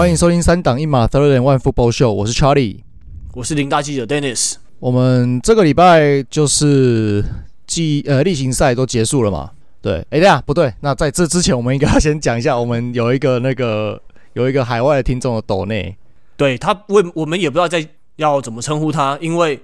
欢迎收听三档一码 Third and One Football Show，我是 Charlie，我是林大记者 Dennis。我们这个礼拜就是季呃例行赛都结束了嘛？对，哎，对啊不对，那在这之前，我们应该要先讲一下，我们有一个那个有一个海外的听众的抖内，对他问我们也不知道在要怎么称呼他，因为。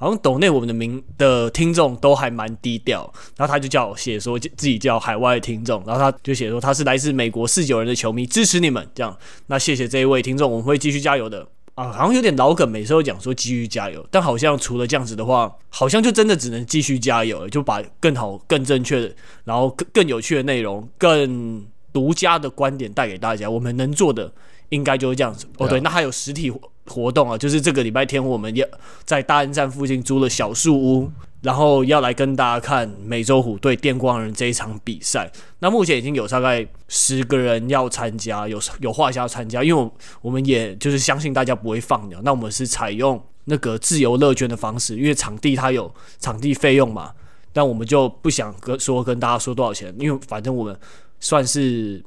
好像抖内我们的名的听众都还蛮低调，然后他就叫我写说自己叫海外听众，然后他就写说他是来自美国四九人的球迷，支持你们这样。那谢谢这一位听众，我们会继续加油的啊。好像有点老梗，每次都讲说继续加油，但好像除了这样子的话，好像就真的只能继续加油，就把更好、更正确的，然后更更有趣的内容、更独家的观点带给大家。我们能做的应该就是这样子。哦，对，那还有实体。活动啊，就是这个礼拜天，我们要在大安站附近租了小树屋，然后要来跟大家看美洲虎对电光人这一场比赛。那目前已经有大概十个人要参加，有有画家要参加，因为我们也就是相信大家不会放鸟，那我们是采用那个自由乐捐的方式，因为场地它有场地费用嘛，但我们就不想跟说跟大家说多少钱，因为反正我们算是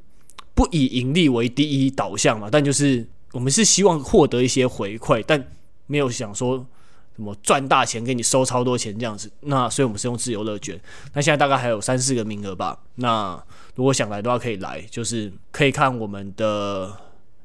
不以盈利为第一导向嘛，但就是。我们是希望获得一些回馈，但没有想说什么赚大钱给你收超多钱这样子。那所以我们是用自由乐捐。那现在大概还有三四个名额吧。那如果想来的话可以来，就是可以看我们的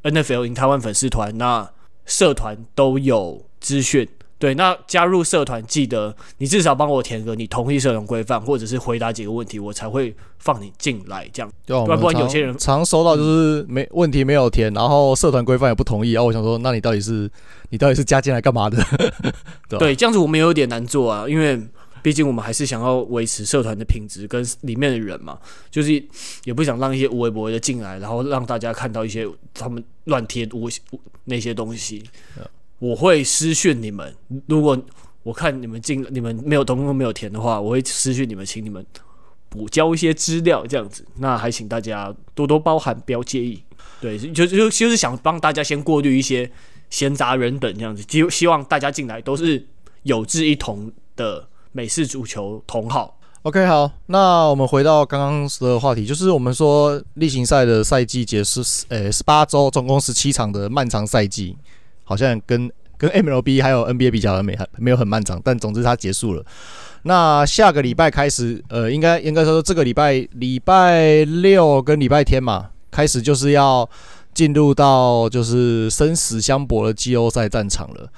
NFL in 台湾粉丝团，那社团都有资讯。对，那加入社团记得你至少帮我填个你同意社团规范，或者是回答几个问题，我才会放你进来。这样，对，不然不然有些人常收到就是没问题没有填，然后社团规范也不同意，然后我想说，那你到底是你到底是加进来干嘛的？对，对，这样子我们也有点难做啊，因为毕竟我们还是想要维持社团的品质跟里面的人嘛，就是也不想让一些无微博的进来，然后让大家看到一些他们乱贴无那些东西。我会私讯你们，如果我看你们进，你们没有通通没有填的话，我会私讯你们，请你们补交一些资料，这样子。那还请大家多多包涵，不要介意。对，就就就是想帮大家先过滤一些闲杂人等，这样子。希希望大家进来都是有志一同的美式足球同好。OK，好，那我们回到刚刚的话题，就是我们说例行赛的赛季结束，呃，十八周，总共十七场的漫长赛季。好像跟跟 MLB 还有 NBA 比较的没没有很漫长，但总之它结束了。那下个礼拜开始，呃，应该应该说这个礼拜礼拜六跟礼拜天嘛，开始就是要进入到就是生死相搏的季后赛战场了。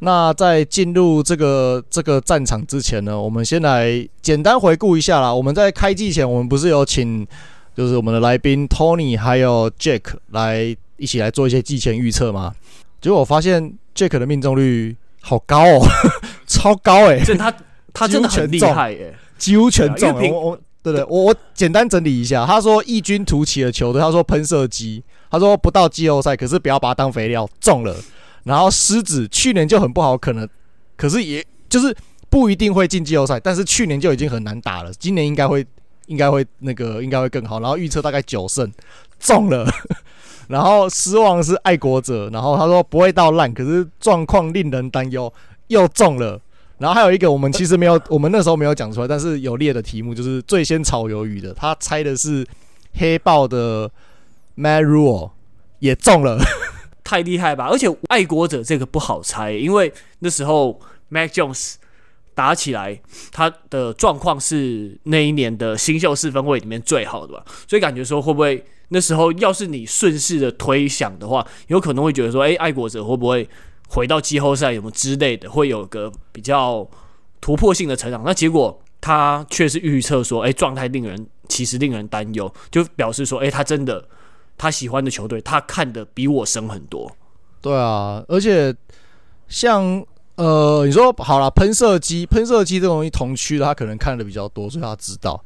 那在进入这个这个战场之前呢，我们先来简单回顾一下啦。我们在开季前，我们不是有请就是我们的来宾 Tony 还有 Jack 来一起来做一些季前预测吗？结果我发现 Jack 的命中率好高哦，超高哎、欸！真他他真的很厉害耶，几乎全中。我我对对，我我简单整理一下，他说异军突起的球队，他说喷射机，他说不到季后赛，可是不要把它当肥料，中了。然后狮子去年就很不好，可能可是也就是不一定会进季后赛，但是去年就已经很难打了，今年应该会应该会那个应该会更好。然后预测大概九胜，中了。然后失望是爱国者，然后他说不会到烂，可是状况令人担忧，又中了。然后还有一个我们其实没有，我们那时候没有讲出来，但是有列的题目就是最先炒鱿鱼的，他猜的是黑豹的 Matt Rhule 也中了，太厉害吧！而且爱国者这个不好猜，因为那时候 Mac Jones 打起来，他的状况是那一年的新秀四分卫里面最好的吧，所以感觉说会不会？那时候，要是你顺势的推想的话，有可能会觉得说，诶，爱国者会不会回到季后赛，有没有之类的，会有个比较突破性的成长？那结果他却是预测说，诶，状态令人其实令人担忧，就表示说，诶，他真的他喜欢的球队，他看得比我深很多。对啊，而且像呃，你说好了，喷射机，喷射机这种东西同区的，他可能看的比较多，所以他知道。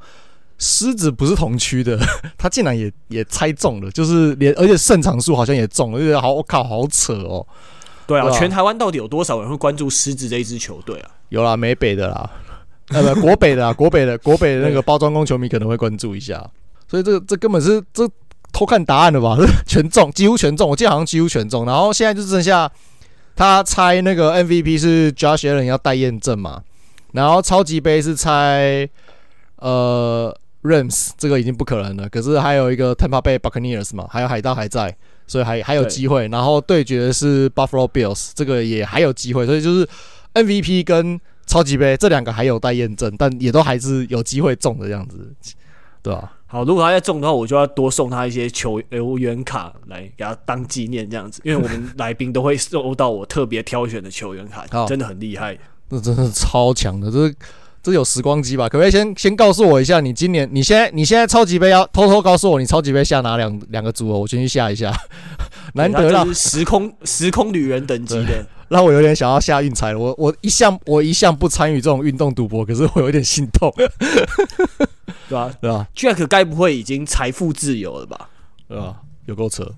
狮子不是同区的，他竟然也也猜中了，就是连而且胜场数好像也中了，就觉得好我靠，好扯哦。对啊，全台湾到底有多少人会关注狮子这一支球队啊？有啦，美北的啦，呃不，国北的啦，国北的国北的那个包装工球迷可能会关注一下。所以这这根本是这偷看答案的吧？全中，几乎全中，我记得好像几乎全中。然后现在就剩下他猜那个 MVP 是 Josh Allen 要带验证嘛？然后超级杯是猜呃。Rams 这个已经不可能了，可是还有一个 Tampa Bay Buccaneers 嘛，还有海盗还在，所以还还有机会。然后对决的是 Buffalo Bills，这个也还有机会。所以就是 MVP 跟超级杯这两个还有待验证，但也都还是有机会中的这样子，对吧？好，如果他再中的话，我就要多送他一些球员卡来给他当纪念这样子，因为我们来宾都会收到我特别挑选的球员卡，真的很厉害，那真的是超强的，这是。这有时光机吧？可不可以先先告诉我一下，你今年你现在你现在超级杯要偷偷告诉我，你超级杯下哪两两个组合？我先去下一下。难得让时空时空旅人等级的，让我有点想要下运彩了。我我一向我一向不参与这种运动赌博，可是我有点心痛，对吧？对吧？Jack 该不会已经财富自由了吧？对吧？有够扯！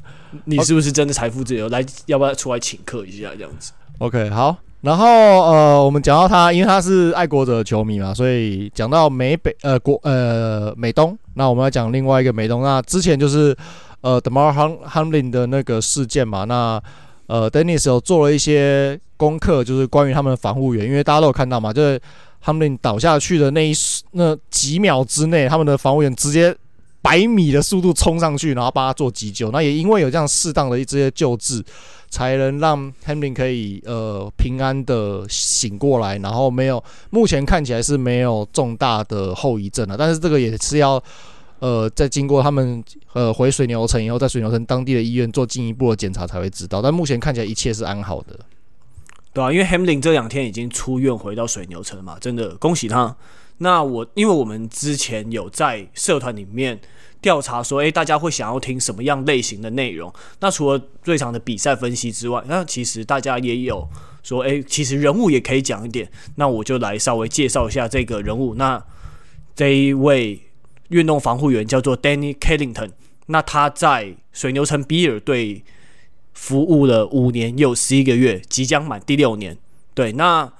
你是不是真的财富自由？来，要不要出来请客一下？这样子？OK，好。然后呃，我们讲到他，因为他是爱国者球迷嘛，所以讲到美北呃国呃美东，那我们要讲另外一个美东。那之前就是呃，Demar Hamlin 的那个事件嘛，那呃 Dennis 有做了一些功课，就是关于他们的防护员，因为大家都有看到嘛，就是 Hamlin 倒下去的那一那几秒之内，他们的防护员直接百米的速度冲上去，然后帮他做急救。那也因为有这样适当的一些救治。才能让 Hamlin 可以呃平安的醒过来，然后没有，目前看起来是没有重大的后遗症了。但是这个也是要呃在经过他们呃回水牛城以后，在水牛城当地的医院做进一步的检查才会知道。但目前看起来一切是安好的，对啊，因为 Hamlin 这两天已经出院回到水牛城嘛，真的恭喜他。那我因为我们之前有在社团里面。调查说，诶，大家会想要听什么样类型的内容？那除了最长的比赛分析之外，那其实大家也有说，诶，其实人物也可以讲一点。那我就来稍微介绍一下这个人物。那这一位运动防护员叫做 Danny Kellington。那他在水牛城比尔队服务了五年又十一个月，即将满第六年。对，那。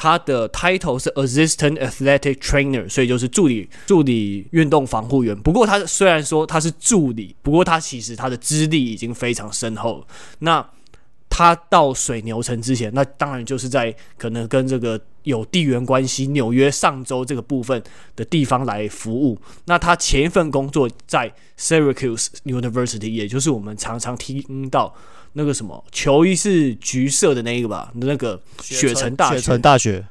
他的 title 是 assistant athletic trainer，所以就是助理助理运动防护员。不过他虽然说他是助理，不过他其实他的资历已经非常深厚。那他到水牛城之前，那当然就是在可能跟这个有地缘关系，纽约上州这个部分的地方来服务。那他前一份工作在 Syracuse University，也就是我们常常听到。那个什么球衣是橘色的那一个吧？那个雪城大学，雪城大学，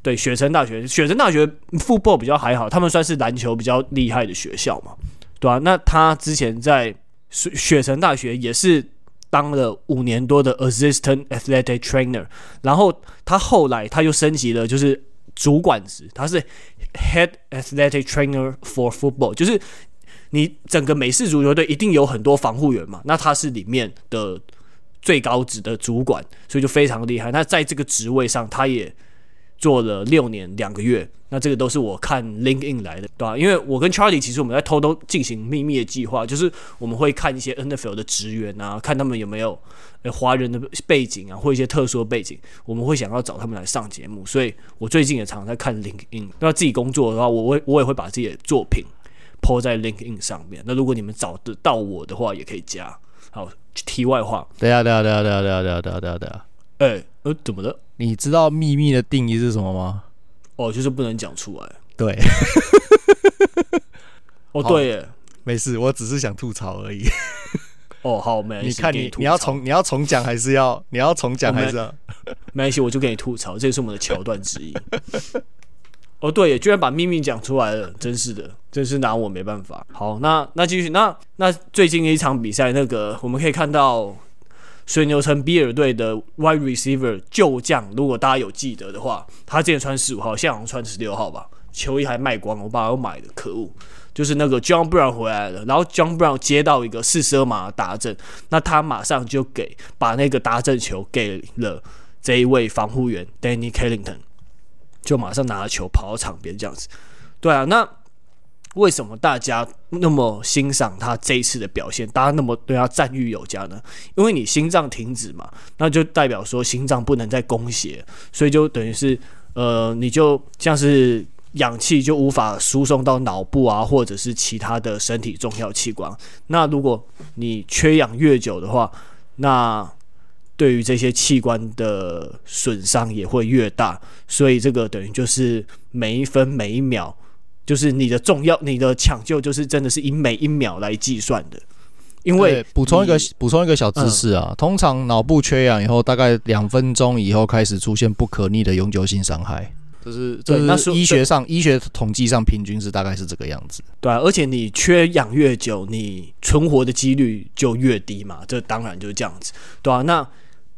对，雪城大学，雪城大学 football 比较还好，他们算是篮球比较厉害的学校嘛，对啊，那他之前在雪雪城大学也是当了五年多的 assistant athletic trainer，然后他后来他又升级了，就是主管职，他是 head athletic trainer for football，就是。你整个美式足球队一定有很多防护员嘛？那他是里面的最高职的主管，所以就非常厉害。那在这个职位上，他也做了六年两个月。那这个都是我看 LinkedIn 来的，对吧、因为我跟 Charlie 其实我们在偷偷进行秘密的计划，就是我们会看一些 NFL 的职员啊，看他们有没有呃华人的背景啊，或一些特殊的背景，我们会想要找他们来上节目。所以我最近也常在看 LinkedIn。那自己工作的话，我会我也会把自己的作品抛在 LinkedIn 上面。那如果你们找得到我的话，也可以加。好，题外话。对啊，对啊，对啊，对啊，对啊，对啊，对啊，对啊。哎、呃，怎么了？你知道秘密的定义是什么吗？哦，就是不能讲出来。对。哦，对耶，没事，我只是想吐槽而已。哦，好，没。你看你，你要重，你要重讲还是要？你要重讲还是要？没关系，我就给你吐槽，这也是我们的桥段之一。哦，对耶，居然把秘密讲出来了，真是的，真是拿我没办法。好，那那继续，那那最近的一场比赛，那个我们可以看到水牛城比尔队的 wide receiver 旧将，如果大家有记得的话，他之前穿十五号，现在好像穿十六号吧，球衣还卖光，我爸要买的，可恶！就是那个 John Brown 回来了，然后 John Brown 接到一个四十二码的达阵，那他马上就给把那个达阵球给了这一位防护员 Danny Kellington。就马上拿了球跑到场边这样子，对啊，那为什么大家那么欣赏他这一次的表现？大家那么对他赞誉有加呢？因为你心脏停止嘛，那就代表说心脏不能再供血，所以就等于是呃，你就像是氧气就无法输送到脑部啊，或者是其他的身体重要器官。那如果你缺氧越久的话，那对于这些器官的损伤也会越大，所以这个等于就是每一分每一秒，就是你的重要、你的抢救，就是真的是以每一秒来计算的。因为补充一个补充一个小知识啊，嗯、通常脑部缺氧以后，大概两分钟以后开始出现不可逆的永久性伤害。这是这是医学上医学统计上平均是大概是这个样子。对啊，而且你缺氧越久，你存活的几率就越低嘛。这当然就是这样子，对啊，那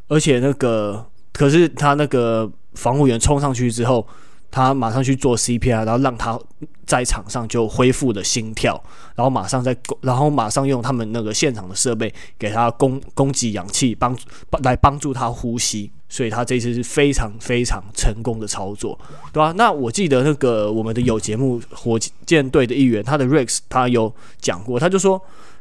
而且那个可是他那个防护员冲上去之后。他马上去做 CPR，然后让他在场上就恢复了心跳，然后马上再，然后马上用他们那个现场的设备给他供供给氧气，帮来帮助他呼吸。所以他这次是非常非常成功的操作，对吧？那我记得那个我们的有节目火箭队的一员，他的 Rex 他有讲过，他就说，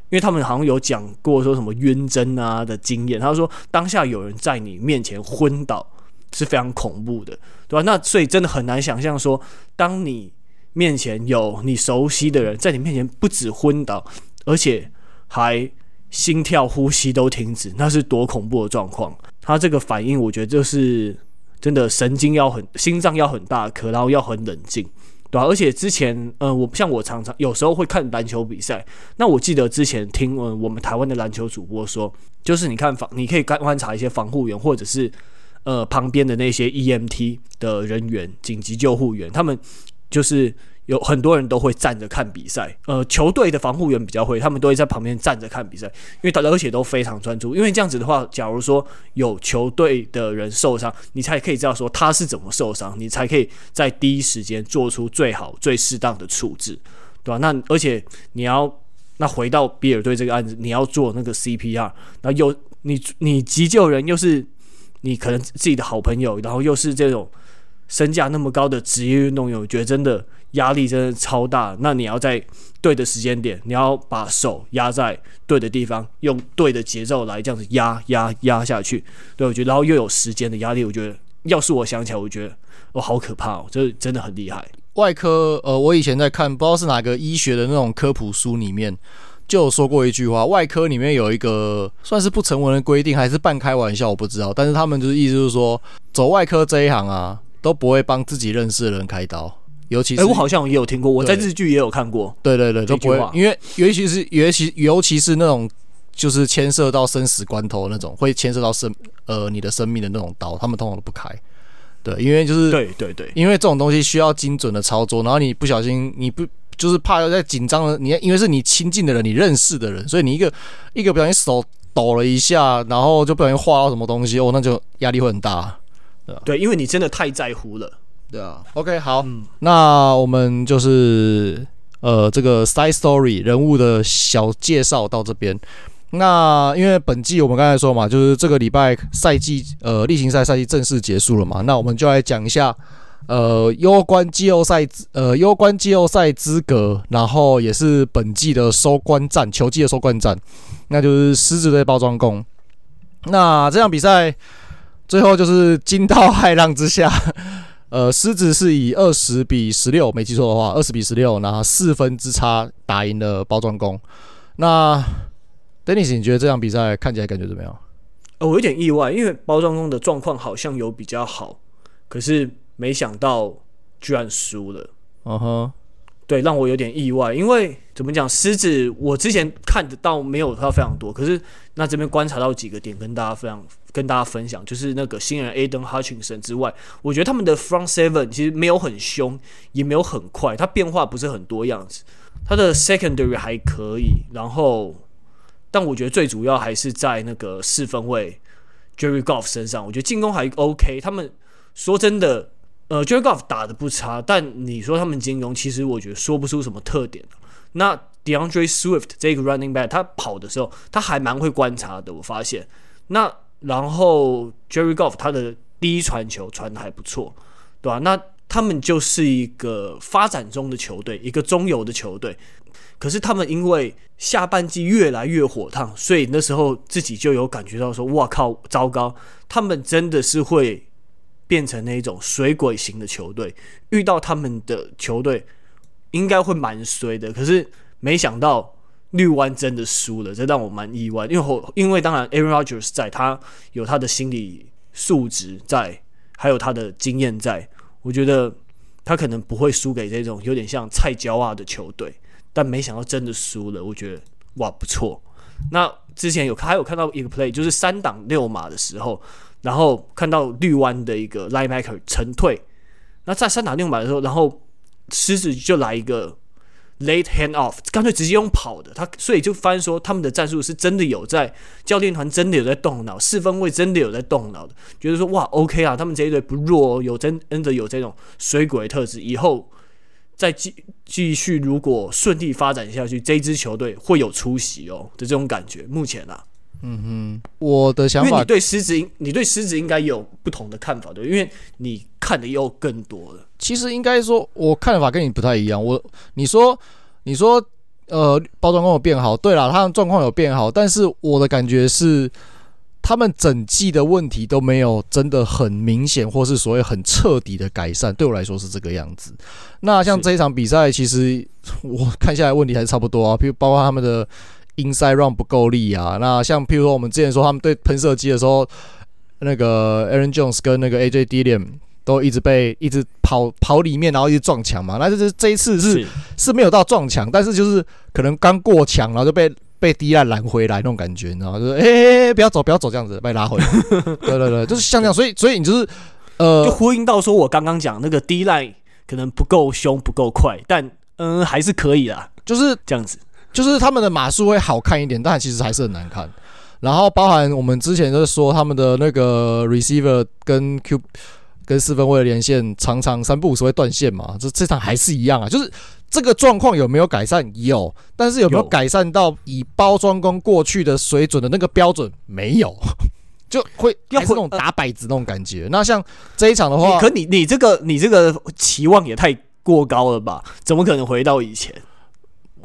因为他们好像有讲过说什么晕针啊的经验，他说当下有人在你面前昏倒。是非常恐怖的，对吧？那所以真的很难想象说，当你面前有你熟悉的人在你面前不止昏倒，而且还心跳、呼吸都停止，那是多恐怖的状况。他这个反应，我觉得就是真的神经要很、心脏要很大颗，然后要很冷静，对吧？而且之前，呃，我像我常常有时候会看篮球比赛，那我记得之前听呃我们台湾的篮球主播说，就是你看防，你可以观观察一些防护员或者是。呃，旁边的那些 EMT 的人员、紧急救护员，他们就是有很多人都会站着看比赛。呃，球队的防护员比较会，他们都会在旁边站着看比赛，因为大家而且都非常专注。因为这样子的话，假如说有球队的人受伤，你才可以知道说他是怎么受伤，你才可以在第一时间做出最好、最适当的处置，对吧？那而且你要那回到比尔队这个案子，你要做那个 CPR，那又你你急救人又是。你可能自己的好朋友，然后又是这种身价那么高的职业运动员，我觉得真的压力真的超大。那你要在对的时间点，你要把手压在对的地方，用对的节奏来这样子压压压下去。对，我觉得，然后又有时间的压力，我觉得要是我想起来，我觉得哦，好可怕哦，这真的很厉害。外科，呃，我以前在看，不知道是哪个医学的那种科普书里面。就有说过一句话，外科里面有一个算是不成文的规定，还是半开玩笑，我不知道。但是他们就是意思就是说，走外科这一行啊，都不会帮自己认识的人开刀，尤其是……哎、欸，我好像也有听过，我在日剧也有看过。对对对，都不会，因为尤其是尤其尤其是那种就是牵涉到生死关头那种，会牵涉到生呃你的生命的那种刀，他们通常都不开。对，因为就是对对对，因为这种东西需要精准的操作，然后你不小心你不。就是怕要在紧张的，你因为是你亲近的人，你认识的人，所以你一个一个不小心手抖了一下，然后就不小心划到什么东西，哦，那就压力会很大，对吧？对，因为你真的太在乎了，对啊。OK，好，嗯，那我们就是呃这个 side story 人物的小介绍到这边。那因为本季我们刚才说嘛，就是这个礼拜赛季呃例行赛赛季正式结束了嘛，那我们就来讲一下。呃，攸关季后赛，呃，攸关季后赛资格，然后也是本季的收官战，球季的收官战，那就是狮子队包装工。那这场比赛最后就是惊涛骇浪之下，呃，狮子是以二十比十六，没记错的话，二十比十六，拿四分之差打赢了包装工。那 Dennis，你觉得这场比赛看起来感觉怎么样？呃，我有点意外，因为包装工的状况好像有比较好，可是。没想到居然输了，嗯哼，对，让我有点意外。因为怎么讲，狮子我之前看得到没有他非常多，可是那这边观察到几个点，跟大家分享，跟大家分享，就是那个新人 Aidan Hutchinson 之外，我觉得他们的 Front Seven 其实没有很凶，也没有很快，他变化不是很多样子。他的 Secondary 还可以，然后，但我觉得最主要还是在那个四分卫 Jerry Golf 身上，我觉得进攻还 OK。他们说真的。呃，Jared Goff 打的不差，但你说他们金融，其实我觉得说不出什么特点。那 DeAndre Swift 这个 Running Back，他跑的时候他还蛮会观察的，我发现。那然后 Jared Goff 他的第一传球传的还不错，对吧？那他们就是一个发展中的球队，一个中游的球队。可是他们因为下半季越来越火烫，所以那时候自己就有感觉到说：“哇靠，糟糕！他们真的是会。”变成那一种水鬼型的球队，遇到他们的球队应该会蛮衰的。可是没想到绿湾真的输了，这让我蛮意外。因为后因为当然 Aaron Rodgers 在，他有他的心理素质在，还有他的经验在，我觉得他可能不会输给这种有点像菜鸟啊的球队。但没想到真的输了，我觉得哇不错。那之前有还有看到一个 play，就是三档六码的时候，然后看到绿湾的一个 linebacker 沉退，那在三打六码的时候，然后狮子就来一个 late hand off，干脆直接用跑的，他所以就发现说他们的战术是真的有在教练团真的有在动脑，四分卫真的有在动脑的，觉得说哇 OK 啊，他们这一队不弱哦，有真真的有这种水鬼特质，以后。再继继续，如果顺利发展下去，这支球队会有出息哦的这种感觉。目前啊，嗯哼，我的想法，因为你对狮子，你对狮子应该有不同的看法，对，因为你看的又更多了。其实应该说，我看法跟你不太一样。我你说你说，呃，包装工有变好，对了，他们状况有变好，但是我的感觉是。他们整季的问题都没有真的很明显，或是所谓很彻底的改善。对我来说是这个样子。那像这一场比赛，其实我看下来问题还是差不多啊。比如包括他们的 inside run 不够力啊。那像譬如说我们之前说他们对喷射机的时候，那个 Aaron Jones 跟那个 AJ Dillon 都一直被一直跑跑里面，然后一直撞墙嘛。那就是这一次是是，是没有到撞墙，但是就是可能刚过墙，然后就被。被迪兰拦回来那种感觉，你知道吗？就是哎哎哎，不要走，不要走，这样子被拉回来。对对对，就是像这样。所以所以你就是呃，就呼应到说我刚刚讲那个迪兰可能不够凶，不够快，但嗯还是可以啦。就是这样子，就是他们的码数会好看一点，但其实还是很难看。然后包含我们之前就是说他们的那个 receiver 跟 Q 跟四分位的连线常常三不五时会断线嘛，这这场还是一样啊，就是。这个状况有没有改善？有，但是有没有改善到以包装工过去的水准的那个标准？没有，就会要是那种打摆子那种感觉。那像这一场的话，可你你这个你这个期望也太过高了吧？怎么可能回到以前？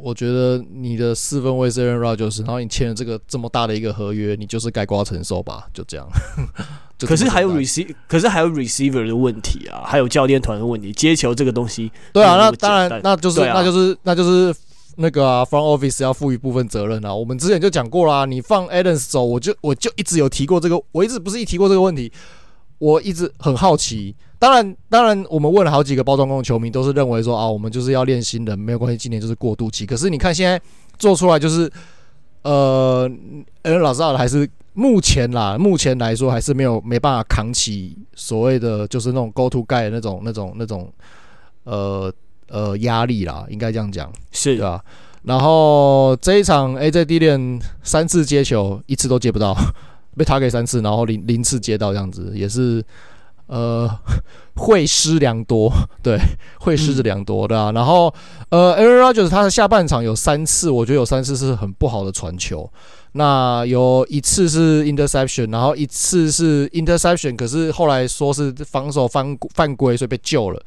我觉得你的四分卫是 Aaron Rodgers，然后你签了这个这么大的一个合约，你就是该瓜承受吧？就这样。可是还有 receive，可是还有 receiver 的问题啊，还有教练团的问题，接球这个东西。对啊，那当然，那就是，那就是，那就是那个啊，front office 要负一部分责任啊。我们之前就讲过啦，你放 Adams 走，我就我就一直有提过这个，我一直不是一提过这个问题，我一直很好奇。当然，当然，我们问了好几个包装工的球迷，都是认为说啊，我们就是要练新人，没有关系，今年就是过渡期。可是你看现在做出来就是，呃，呃，老实还是。目前啦，目前来说还是没有没办法扛起所谓的就是那种 go to guy 的那种那种那种呃呃压力啦，应该这样讲是对吧？然后这一场 AJ Dillon 三次接球一次都接不到，被他给三次，然后零零次接到这样子，也是呃 会失 良多，对，会失之良多的、啊。然后呃 Aaron Rodgers 他的下半场有三次，我觉得有三次是很不好的传球。那有一次是 interception，然后一次是 interception，可是后来说是防守犯犯规，所以被救了。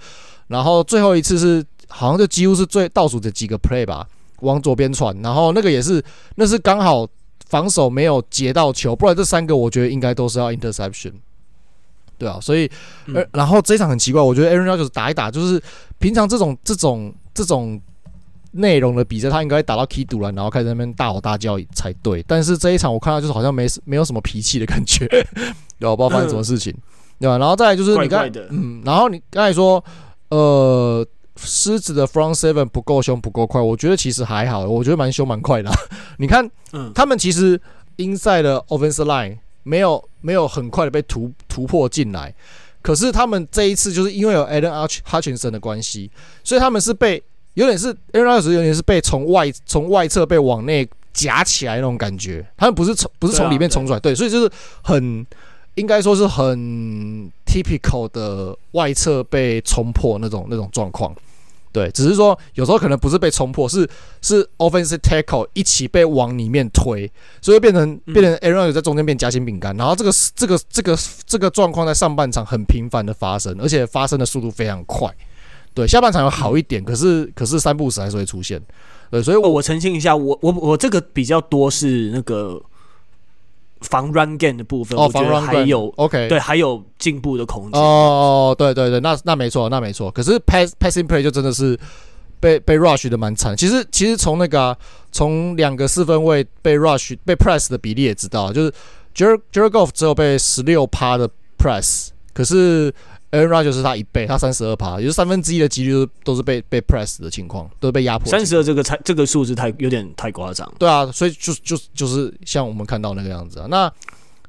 然后最后一次是好像就几乎是最倒数的几个 play 吧，往左边传，然后那个也是那是刚好防守没有截到球，不然这三个我觉得应该都是要 interception。对啊，所以呃，然后这一场很奇怪，我觉得 Aaron Rodgers 打一打，就是平常这种这种这种。内容的比赛，他应该打到 key 堵了，然后开始那边大吼大叫才对。但是这一场我看到就是好像没没有什么脾气的感觉，对吧？我不知道发生什么事情，对吧？然后再来就是你刚，嗯，然后你刚才说，呃，狮子的 front seven 不够凶不够快，我觉得其实还好，我觉得蛮凶蛮快的。你看，他们其实 inside 的 offensive line 没有没有很快的被突突破进来，可是他们这一次就是因为有 Aidan Hutchinson 的关系，所以他们是被。有点是 Aaron Rodgers 有点是被从外从外侧被往内夹起来那种感觉，他们不是从不是从里面冲出来，对，所以就是很应该说是很 typical 的外侧被冲破那种那种状况，对，只是说有时候可能不是被冲破，是是 offensive tackle 一起被往里面推，所以变成变成 Aaron Rodgers 在中间变夹心饼干，然后这个这个这个这个状况在上半场很频繁的发生，而且发生的速度非常快。对，下半场有好一点，可是可是三不死还是会出现。对，所以我我澄清一下，我我我这个比较多是那个防 run game 的部分，哦，防 run 还有 OK，对，还有进步的空间。哦哦，对对对，那那没错，那没错。可是 pass passing play 就真的是被被 rush 的蛮惨。其实其实从那个从、啊、两个四分位被 rush 被 press 的比例也知道，就是 Jared Jared Goff 只有被十六趴的 press，可是。Aaron Rodgers 是他一倍，他三十二趴，也就是三分之一的几率都都是被被 press 的情况，都是被压迫。三十二这个才这个数字太有点太夸张。对啊，所以就就就是像我们看到那个样子啊。那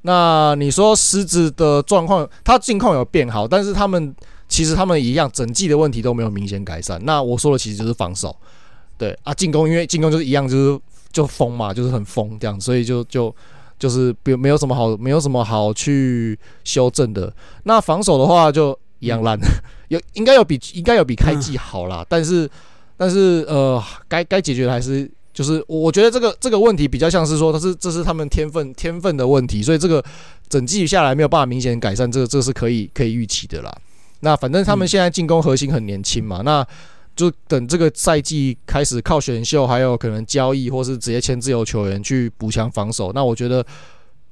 那你说狮子的状况，他近况有变好，但是他们其实他们一样，整季的问题都没有明显改善。那我说的其实就是防守，对啊，进攻因为进攻就是一样，就是就疯嘛，就是很疯这样，所以就就。就是没没有什么好，没有什么好去修正的。那防守的话就一样烂，有应该有比应该有比开季好啦。但是但是呃，该该解决的还是就是我觉得这个这个问题比较像是说，它是这是他们天分天分的问题，所以这个整季下来没有办法明显改善，这个这个是可以可以预期的啦。那反正他们现在进攻核心很年轻嘛，那。就等这个赛季开始，靠选秀，还有可能交易，或是直接签自由球员去补强防守。那我觉得，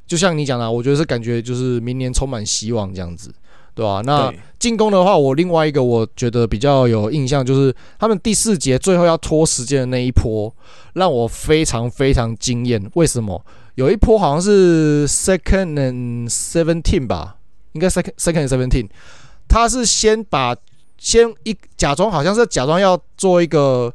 就像你讲的，我觉得是感觉就是明年充满希望这样子，对吧、啊？那进攻的话，我另外一个我觉得比较有印象，就是他们第四节最后要拖时间的那一波，让我非常非常惊艳。为什么？有一波好像是 second and seventeen 吧，应该 second second and seventeen，他是先把。先一假装好像是假装要做一个，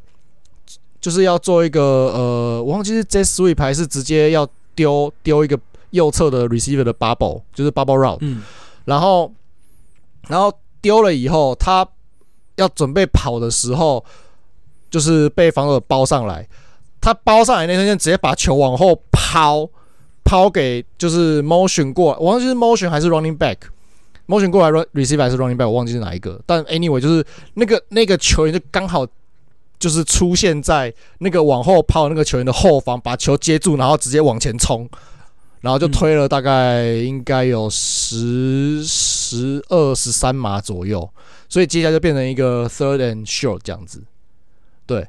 就是要做一个呃，我忘记是 jet sweep 还是直接要丢丢一个右侧的 receiver 的 bubble，就是 bubble route，嗯，然后然后丢了以后，他要准备跑的时候，就是被防守包上来，他包上来那瞬间直接把球往后抛，抛给就是 motion 过来，我忘记是 motion 还是 running back。Motion 过来 run receiver 还是 running back，我忘记是哪一个。但 anyway 就是那个那个球员就刚好就是出现在那个往后抛那个球员的后方，把球接住，然后直接往前冲，然后就推了大概应该有十十二十三码左右，所以接下来就变成一个 third and short 这样子。对，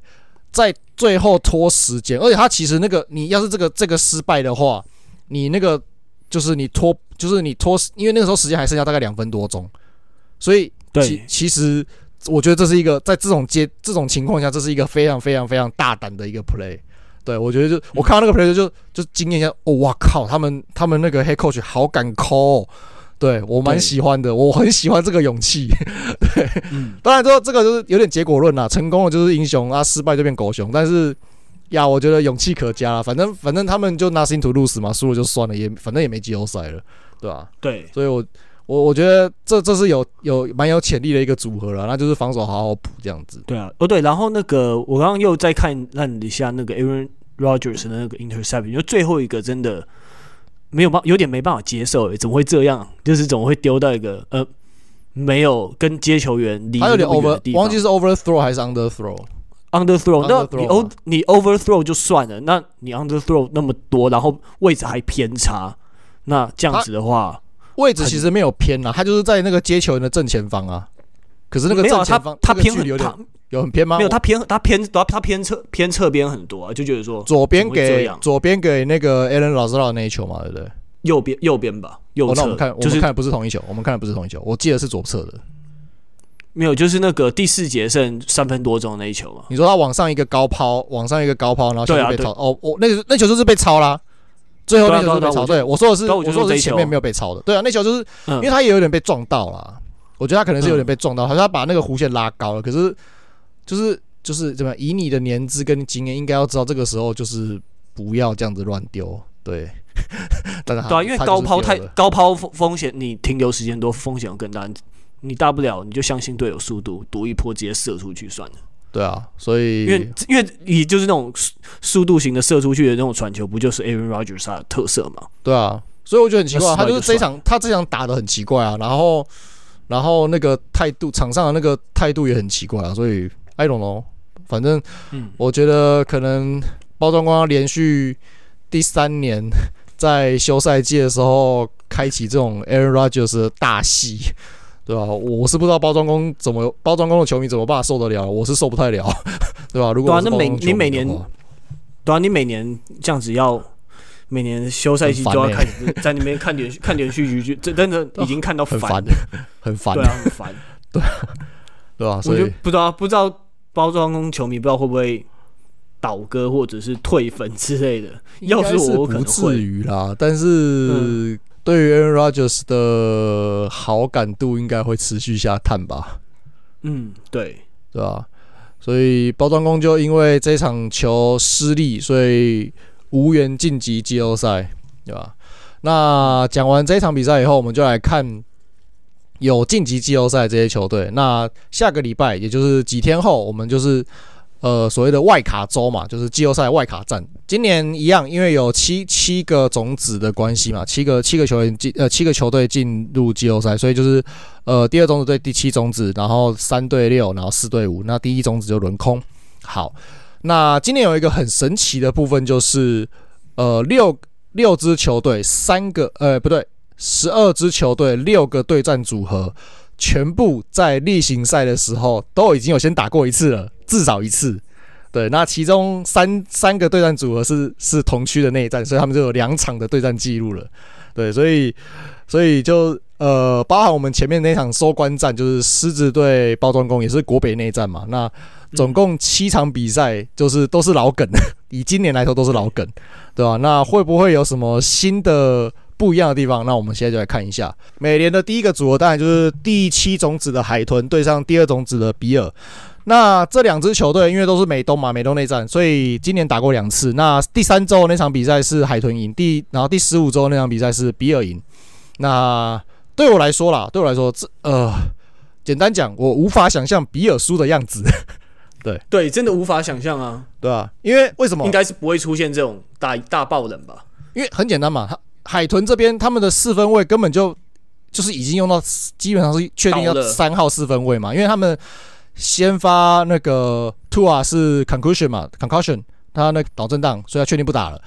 在最后拖时间，而且他其实那个你要是这个这个失败的话，你那个。就是你拖，就是你拖，因为那个时候时间还剩下大概两分多钟，所以其其实我觉得这是一个在这种接这种情况下，这是一个非常非常非常大胆的一个 play。对，我觉得就我看到那个 play 就就惊艳一下，哦，哇靠，他们他们那个 head coach 好敢 call，对我蛮喜欢的，我很喜欢这个勇气。对，当然说这个就是有点结果论啦，成功了就是英雄啊，失败就变狗熊，但是。呀，我觉得勇气可嘉了。反正反正他们就 nothing to lose 嘛，输了就算了，也反正也没季后赛了，对吧、啊？对，所以我我我觉得这这是有有蛮有潜力的一个组合了，那就是防守好好补这样子。对啊，哦对，然后那个我刚刚又再看了一下那个 Aaron Rodgers 的那个 interception，就最后一个真的没有办有点没办法接受，怎么会这样？就是怎么会丢到一个呃没有跟接球员离还有点 over，我忘记是 overthrow 还是 underthrow。Underthrow，那你 o 你 overthrow 就算了，那你 underthrow 那么多，然后位置还偏差，那这样子的话，位置其实没有偏啊，他就是在那个接球人的正前方啊。可是那个正前方，他偏有点有很偏吗？没有，他偏他偏他他偏侧偏侧边很多啊，就觉得说左边给左边给那个 Allen Lazard 那一球嘛，对不对？右边右边吧，右侧。那我们看我们看的不是同一球，我们看的不是同一球，我记得是左侧的。没有，就是那个第四节剩三分多钟那一球嘛。你说他往上一个高抛，往上一个高抛，然后球被抄。哦，我那个那球就是被抄啦。最后那球是被抄。对，我说的是，我说的是前面没有被抄的。对啊，那球就是因为他也有点被撞到啦。我觉得他可能是有点被撞到，好像他把那个弧线拉高了。可是就是就是怎么样？以你的年资跟经验，应该要知道这个时候就是不要这样子乱丢。对，对啊，因为高抛太高抛风风险，你停留时间多，风险更大。你大不了你就相信队友速度，赌一波直接射出去算了。对啊，所以因为因为你就是那种速度型的射出去的那种传球，不就是 Aaron Rodgers 他的特色吗？对啊，所以我觉得很奇怪，他就是这场他这场打的很奇怪啊，然后然后那个态度场上的那个态度也很奇怪啊，所以 I don't know，反正我觉得可能包装官要连续第三年在休赛季的时候开启这种 Aaron Rodgers 的大戏。对吧？我是不知道包装工怎么包装工的球迷怎么办受得了，我是受不太了，对吧？如果那每你每年，对啊，你每年这样子要每年休赛季就要开始在那边看连续看连续剧，这真的已经看到烦了，很烦，对啊，很烦，对对吧？我就不知道不知道包装工球迷不知道会不会倒戈或者是退粉之类的。要是我，可能会不至于啦，但是。对于 Aaron Rodgers 的好感度应该会持续下探吧？嗯，对，对吧？所以包装工就因为这场球失利，所以无缘晋级季后赛，对吧？那讲完这场比赛以后，我们就来看有晋级季后赛这些球队。那下个礼拜，也就是几天后，我们就是呃所谓的外卡周嘛，就是季后赛外卡战。今年一样，因为有七七个种子的关系嘛，七个七个球员进呃七个球队进入季后赛，所以就是呃第二种子对第七种子，然后三对六，然后四对五，那第一种子就轮空。好，那今年有一个很神奇的部分，就是呃六。六支球队，三个呃不对，十二支球队，六个对战组合，全部在例行赛的时候都已经有先打过一次了，至少一次。对，那其中三三个对战组合是是同区的内战，所以他们就有两场的对战记录了。对，所以所以就呃，包含我们前面那场收官战，就是狮子对包装工，也是国北内战嘛。那总共七场比赛，就是都是老梗，以今年来说都是老梗，对吧？那会不会有什么新的不一样的地方？那我们现在就来看一下。美联的第一个组合当然就是第七种子的海豚对上第二种子的比尔。那这两支球队因为都是美东嘛，美东内战，所以今年打过两次。那第三周那场比赛是海豚赢，第然后第十五周那场比赛是比尔赢。那对我来说啦，对我来说，这呃，简单讲，我无法想象比尔输的样子。对 对，真的无法想象啊，对啊，因为为什么？应该是不会出现这种大大爆冷吧？因为很简单嘛，他海豚这边他们的四分位根本就就是已经用到，基本上是确定要三号四分位嘛，因为他们先发那个 Tua 是 concussion 嘛，concussion 他那个脑震荡，所以他确定不打了。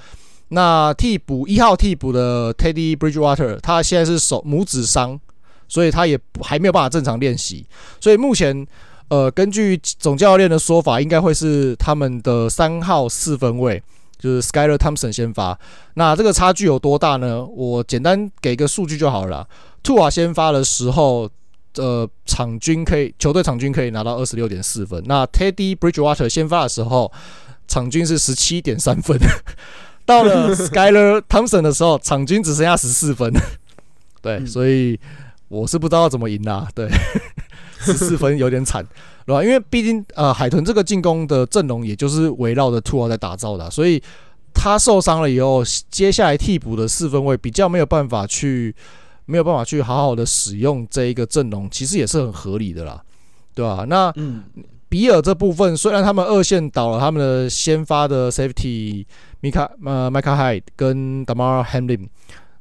那替补一号替补的 Teddy Bridgewater，他现在是手拇指伤，所以他也还没有办法正常练习，所以目前。呃，根据总教练的说法，应该会是他们的三号四分卫，就是 Skyler Thompson 先发。那这个差距有多大呢？我简单给个数据就好了。Tua 先发的时候，呃，场均可以球队场均可以拿到二十六点四分。那 Teddy Bridgewater 先发的时候，场均是十七点三分。到了 Skyler Thompson 的时候，场均只剩下十四分。对，所以我是不知道怎么赢啦。对。十四分有点惨，对吧？因为毕竟呃，海豚这个进攻的阵容也就是围绕着 Tua 在打造的，所以他受伤了以后，接下来替补的四分位比较没有办法去，没有办法去好好的使用这一个阵容，其实也是很合理的啦，对吧？那比尔这部分虽然他们二线倒了他们的先发的 Safety Micah 呃 Micah Hyde 跟 Damar Hamlin，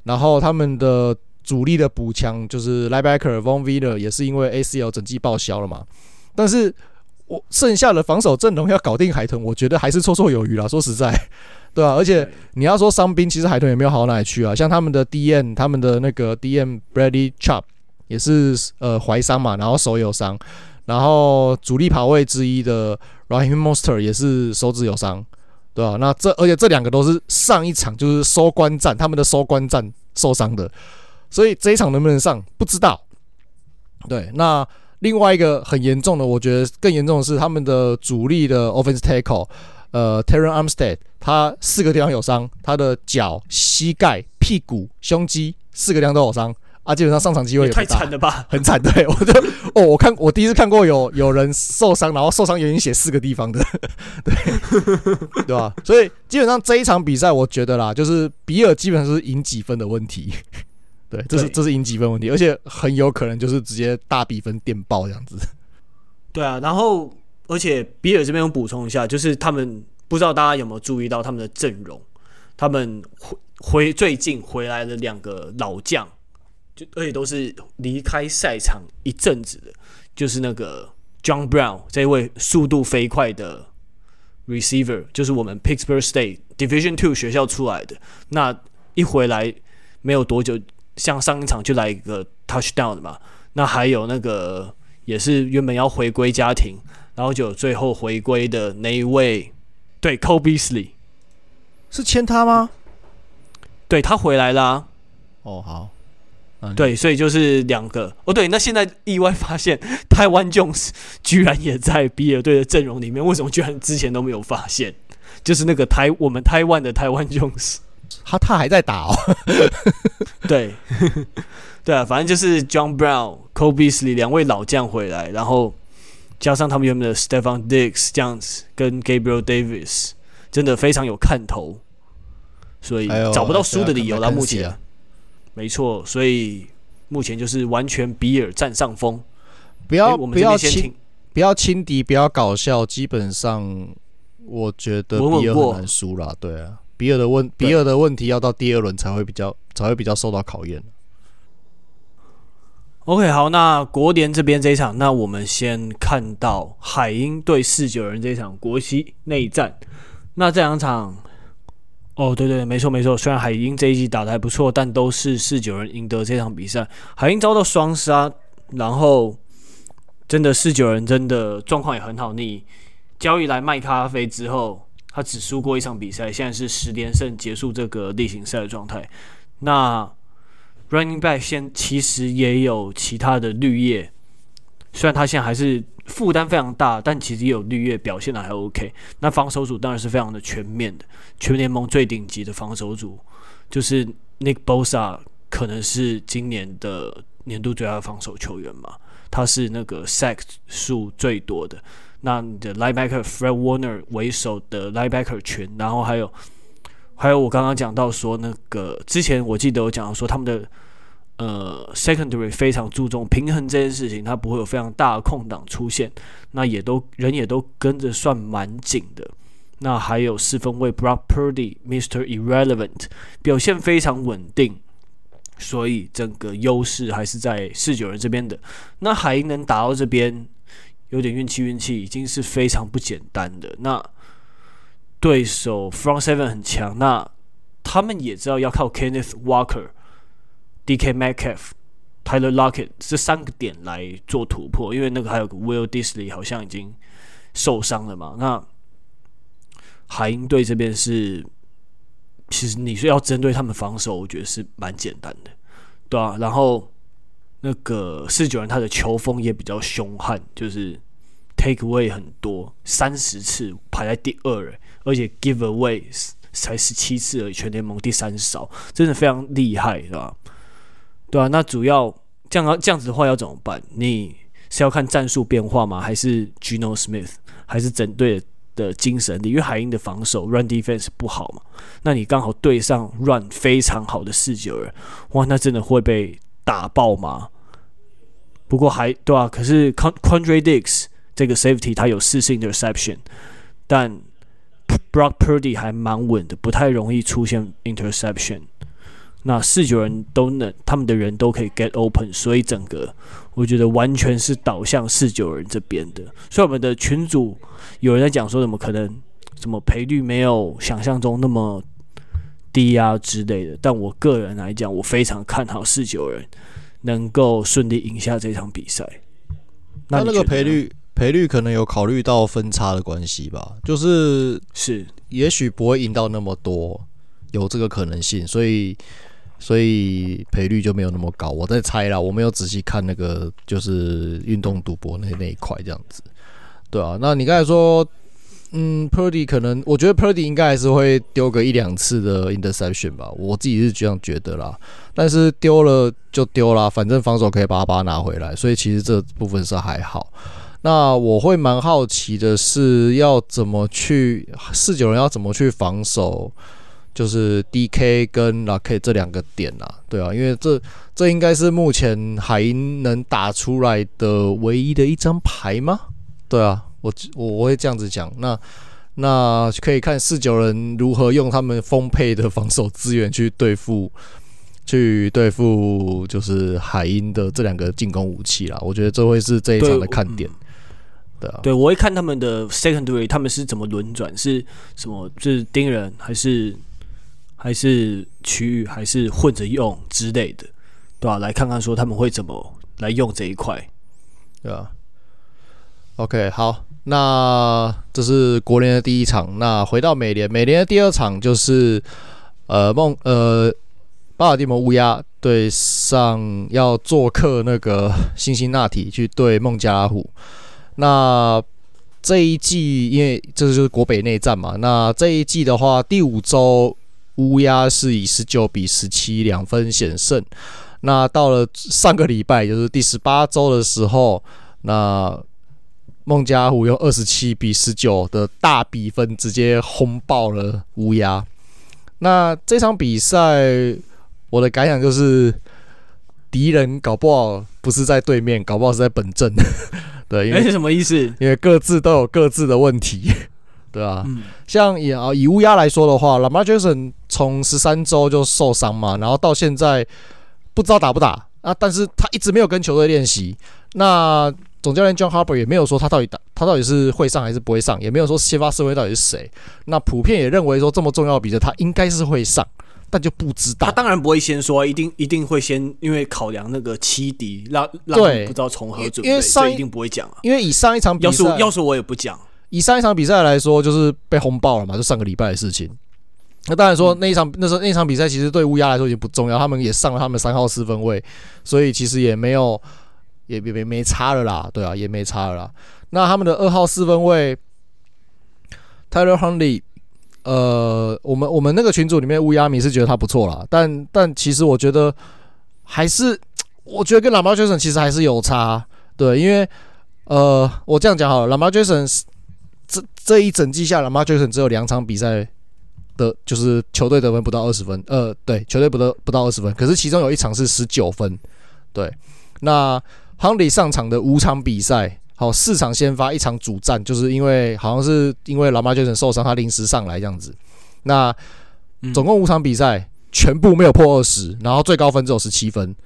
然后他们的。主力的补强就是 Linebacker Von v i l l e r 也是因为 ACL 整季报销了嘛，但是我剩下的防守阵容要搞定海豚，我觉得还是绰绰有余啦。说实在，对啊，而且你要说伤兵，其实海豚也没有好到哪里去啊。像他们的 DM，他们的那个 DM Bradley Chubb 也是呃怀伤嘛，然后手有伤，然后主力跑位之一的 Raheem Mostert 也是手指有伤，对啊，那这而且这两个都是上一场就是收官战，他们的收官战受伤的。所以这一场能不能上不知道。对，那另外一个很严重的，我觉得更严重的是他们的主力的 offensive tackle，呃，Terron Armstead，他四个地方有伤，他的脚、膝盖、屁股、胸肌四个地方都有伤啊，基本上上场机会也。太惨了吧？很惨，对 我就哦，我看我第一次看过有有人受伤，然后受伤原因写四个地方的，对 对吧？所以基本上这一场比赛，我觉得啦，就是比尔基本上是赢几分的问题。对，这是这是赢几分问题，而且很有可能就是直接大比分电爆这样子。对啊，然后而且比尔这边我补充一下，就是他们不知道大家有没有注意到他们的阵容，他们回回最近回来的两个老将，就而且都是离开赛场一阵子的，就是那个 John Brown 这位速度飞快的 receiver，就是我们 Pittsburgh State Division Two 学校出来的，那一回来没有多久。像上一场就来一个 touchdown 的嘛，那还有那个也是原本要回归家庭，然后就最后回归的那一位，对，Cole Beasley 是签他吗？对，他回来啦、啊。哦，好，对，所以就是两个。哦，对，那现在意外发现 台湾 Jones 居然也在比尔队的阵容里面，为什么居然之前都没有发现？就是那个台我们台湾的台湾 Jones。他他还在打哦。对，对啊，反正就是 John Brown、Cole Beasley 两位老将回来，然后加上他们原本的 Stephon Diggs 这样子，跟 Gabriel Davis，真的非常有看头，所以找不到输的理由了。目前，没错，所以目前就是完全比尔占上风。不要不要轻不要轻敌，不要搞笑，基本上我觉得比尔很难输啦。对啊，比尔的问比尔的问题要到第二轮才会比较才会比较受到考验。OK，好，那国联这边这一场，那我们先看到海鹰对四九人这一场国西内战。那这两场，哦，对对，没错没错，虽然海鹰这一季打得还不错，但都是四九人赢得这场比赛。海鹰遭到双杀，然后。真的四九人真的状况也很好，你交易来卖咖啡之后，他只输过一场比赛，现在是十连胜结束这个例行赛的状态。那 Running Back 现其实也有其他的绿叶，虽然他现在还是负担非常大，但其实也有绿叶表现的还 OK。那防守组当然是非常的全面的，全联盟最顶级的防守组，就是 Nick Bosa 可能是今年的年度最佳防守球员嘛。他是那个 sack 数最多的，那你的 linebacker Fred Warner 为首的 linebacker 群，然后还有还有我刚刚讲到说那个之前我记得我讲到说他们的呃 secondary 非常注重平衡这件事情，他不会有非常大的空档出现，那也都人也都跟着算蛮紧的，那还有四分卫 Brock Purdy Mr. Irrelevant 表现非常稳定。所以整个优势还是在四九人这边的。那海鹰能打到这边，有点运气，运气已经是非常不简单的。那对手 Front Seven 很强，那他们也知道要靠 Kenneth Walker、DK Metcalf、Tyler Lockett 这三个点来做突破，因为那个还有个 Will Disley 好像已经受伤了嘛。那海鹰队这边是。其实你说要针对他们防守，我觉得是蛮简单的，对啊。然后那个四九人他的球风也比较凶悍，就是 take away 很多，三十次排在第二，而且 give away 才十七次而已，全联盟第三少，真的非常厉害，是吧？对啊。那主要这样这样子的话要怎么办？你是要看战术变化吗？还是 Gino Smith？还是整队？的精神力，因为海鹰的防守 run defense 不好嘛，那你刚好对上 run 非常好的四九人，哇，那真的会被打爆吗？不过还对啊，可是 Quandre Diggs 这个 safety 他有四次 interception，但 Brock Purdy 还蛮稳的，不太容易出现 interception。那四九人都能，他们的人都可以 get open，所以整个我觉得完全是导向四九人这边的。所以我们的群组有人在讲说，怎么可能，什么赔率没有想象中那么低啊之类的。但我个人来讲，我非常看好四九人能够顺利赢下这场比赛。那那个赔率，赔率可能有考虑到分差的关系吧？就是是，也许不会赢到那么多，有这个可能性，所以。所以赔率就没有那么高，我在猜啦，我没有仔细看那个就是运动赌博那那一块这样子，对啊，那你刚才说，嗯，Purdy 可能，我觉得 Purdy 应该还是会丢个一两次的 interception 吧，我自己是这样觉得啦。但是丢了就丢了，反正防守可以把它把拿回来，所以其实这部分是还好。那我会蛮好奇的是，要怎么去四九人要怎么去防守？就是 DK 跟 Lockett 这两个点啊，对啊，因为这这应该是目前海鹰能打出来的唯一的一张牌吗？对啊，我我我会这样子讲。那那可以看四九人如何用他们丰沛的防守资源去对付，去对付就是海鹰的这两个进攻武器啦。我觉得这会是这一场的看点。对啊，对，我会看他们的 Secondary，他们是怎么轮转，是什么？就是盯人还是？还是区域，还是混着用之类的，对吧、啊？来看看说他们会怎么来用这一块，对吧、啊？OK，好，那这是国联的第一场。那回到美联，美联的第二场就是呃梦呃巴尔的摩乌鸦对上要做客那个 辛辛那提去对孟加拉虎。那这一季因为这就是国北内战嘛，那这一季的话第五周。乌鸦是以十九比十七两分险胜。那到了上个礼拜，就是第十八周的时候，那孟加虎用二十七比十九的大比分直接轰爆了乌鸦。那这场比赛，我的感想就是，敌人搞不好不是在对面，搞不好是在本阵。对，因为是什么意思？因为各自都有各自的问题，对啊，嗯、像以啊以乌鸦来说的话，Lamar Jackson 从十三周就受伤嘛，然后到现在不知道打不打啊，但是他一直没有跟球队练习。那总教练 John Harbaugh 也没有说他到底打他到底是会上还是不会上，也没有说先发四位到底是谁。那普遍也认为说这么重要的比赛他应该是会上。但就不知道，他当然不会先说，一定一定会先，因为考量那个七敌，让让不知道从何准备，因为上一定不会讲啊。因为以上一场比赛，要是要是我也不讲。以上一场比赛来说，就是被轰爆了嘛，就上个礼拜的事情。那当然说那一场、嗯、那时候那场比赛其实对乌鸦来说已经不重要，他们也上了他们三号四分位，所以其实也没有也也没没差了啦，对啊，也没差了啦。那他们的二号四分位 Tyler Huntley。呃，我们我们那个群组里面乌鸦迷是觉得他不错啦，但但其实我觉得还是，我觉得跟 Lamar Jackson 其实还是有差，对，因为呃，我这样讲好了，Lamar Jackson 这这一整季下，Lamar Jackson 只有两场比赛的，就是球队得分不到二十分，呃，对，球队不得不到二十分，可是其中有一场是十九分，对，那 Huntley 上场的五场比赛。好，四场先发，一场主战，就是因为好像是因为 Lamar Jackson 受伤，他临时上来这样子。那总共五场比赛，全部没有破二十，然后最高分只有十七分。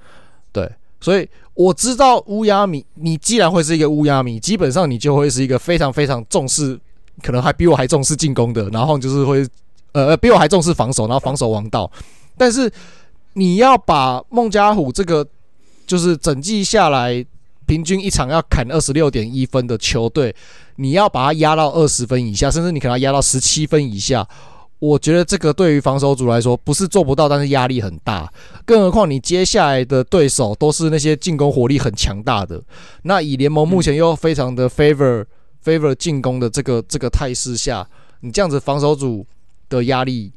对，所以我知道乌鸦迷，你既然会是一个乌鸦迷，基本上你就会是一个非常非常重视，可能还比我还重视进攻的，然后就是会呃比我还重视防守，然后防守王道。但是你要把孟加虎这个就是整季下来。平均一场要砍二十六点一分的球队，你要把它压到二十分以下，甚至你可能压到十七分以下。我觉得这个对于防守组来说不是做不到，但是压力很大。更何况你接下来的对手都是那些进攻火力很强大的。那以联盟目前又非常的 favor favor 进攻的这个这个态势下，你这样子防守组的压力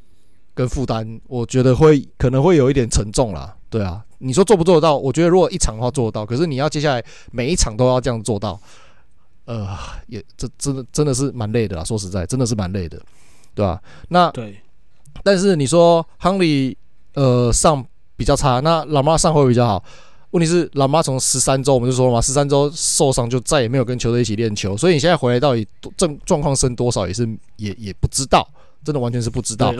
跟负担，我觉得会可能会有一点沉重啦。对啊。你说做不做得到？我觉得如果一场的话做得到，可是你要接下来每一场都要这样做到，呃，也这真的真的是蛮累的啦。说实在，真的是蛮累的，对吧？那对，但是你说亨利呃上比较差，那老妈上会比较好。问题是老妈从十三周我们就说了嘛，十三周受伤就再也没有跟球队一起练球，所以你现在回来到底状状况升多少也是也也不知道，真的完全是不知道。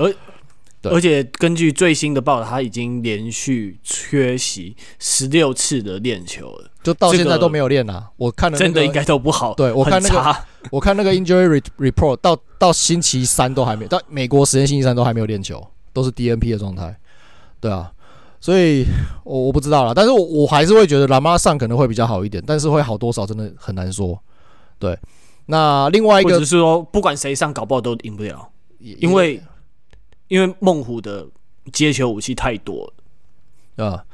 对而且根据最新的报道，他已经连续缺席十六次的练球了，就到现在都没有练啊！我看了、那个、真的应该都不好。对我看那个，我看那个 injury report 到到星期三都还没到美国时间星期三都还没有练球，都是 DNP 的状态。对啊，所以我我不知道啦，但是我我还是会觉得拉马上可能会比较好一点，但是会好多少真的很难说。对，那另外一个只是说不管谁上，搞不好都赢不了，因为。因为孟虎的接球武器太多了啊，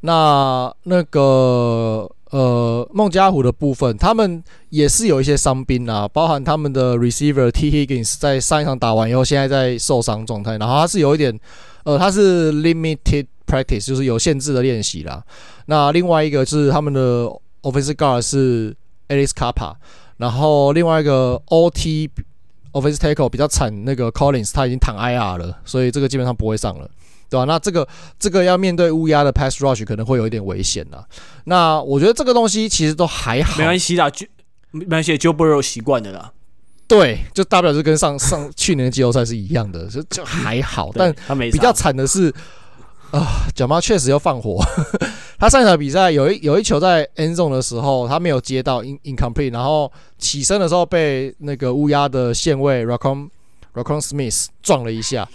那那个呃孟加虎的部分，他们也是有一些伤兵啊，包含他们的 receiver T Higgins 在上一场打完以后，现在在受伤状态，然后他是有一点呃他是 limited practice，就是有限制的练习啦。那另外一个是他们的 offensive guard 是 Alice Kappa，然后另外一个 OT。Offensive tackle 比较惨，那个 Collins 他已经躺 IR 了，所以这个基本上不会上了，对吧？那这个这个要面对乌鸦的 Pass Rush 可能会有一点危险呐。那我觉得这个东西其实都还好，没关系啦，就没关系，Joe Burrow 习惯的啦。对，就大不了就跟上上去年的季后赛是一样的，就就还好。但比较惨的是。啊，角猫确实要放火。他上一场比赛有一有一球在 end zone 的时候，他没有接到 in incomplete，然后起身的时候被那个乌鸦的线卫 Roquan Roquan Smith 撞了一下，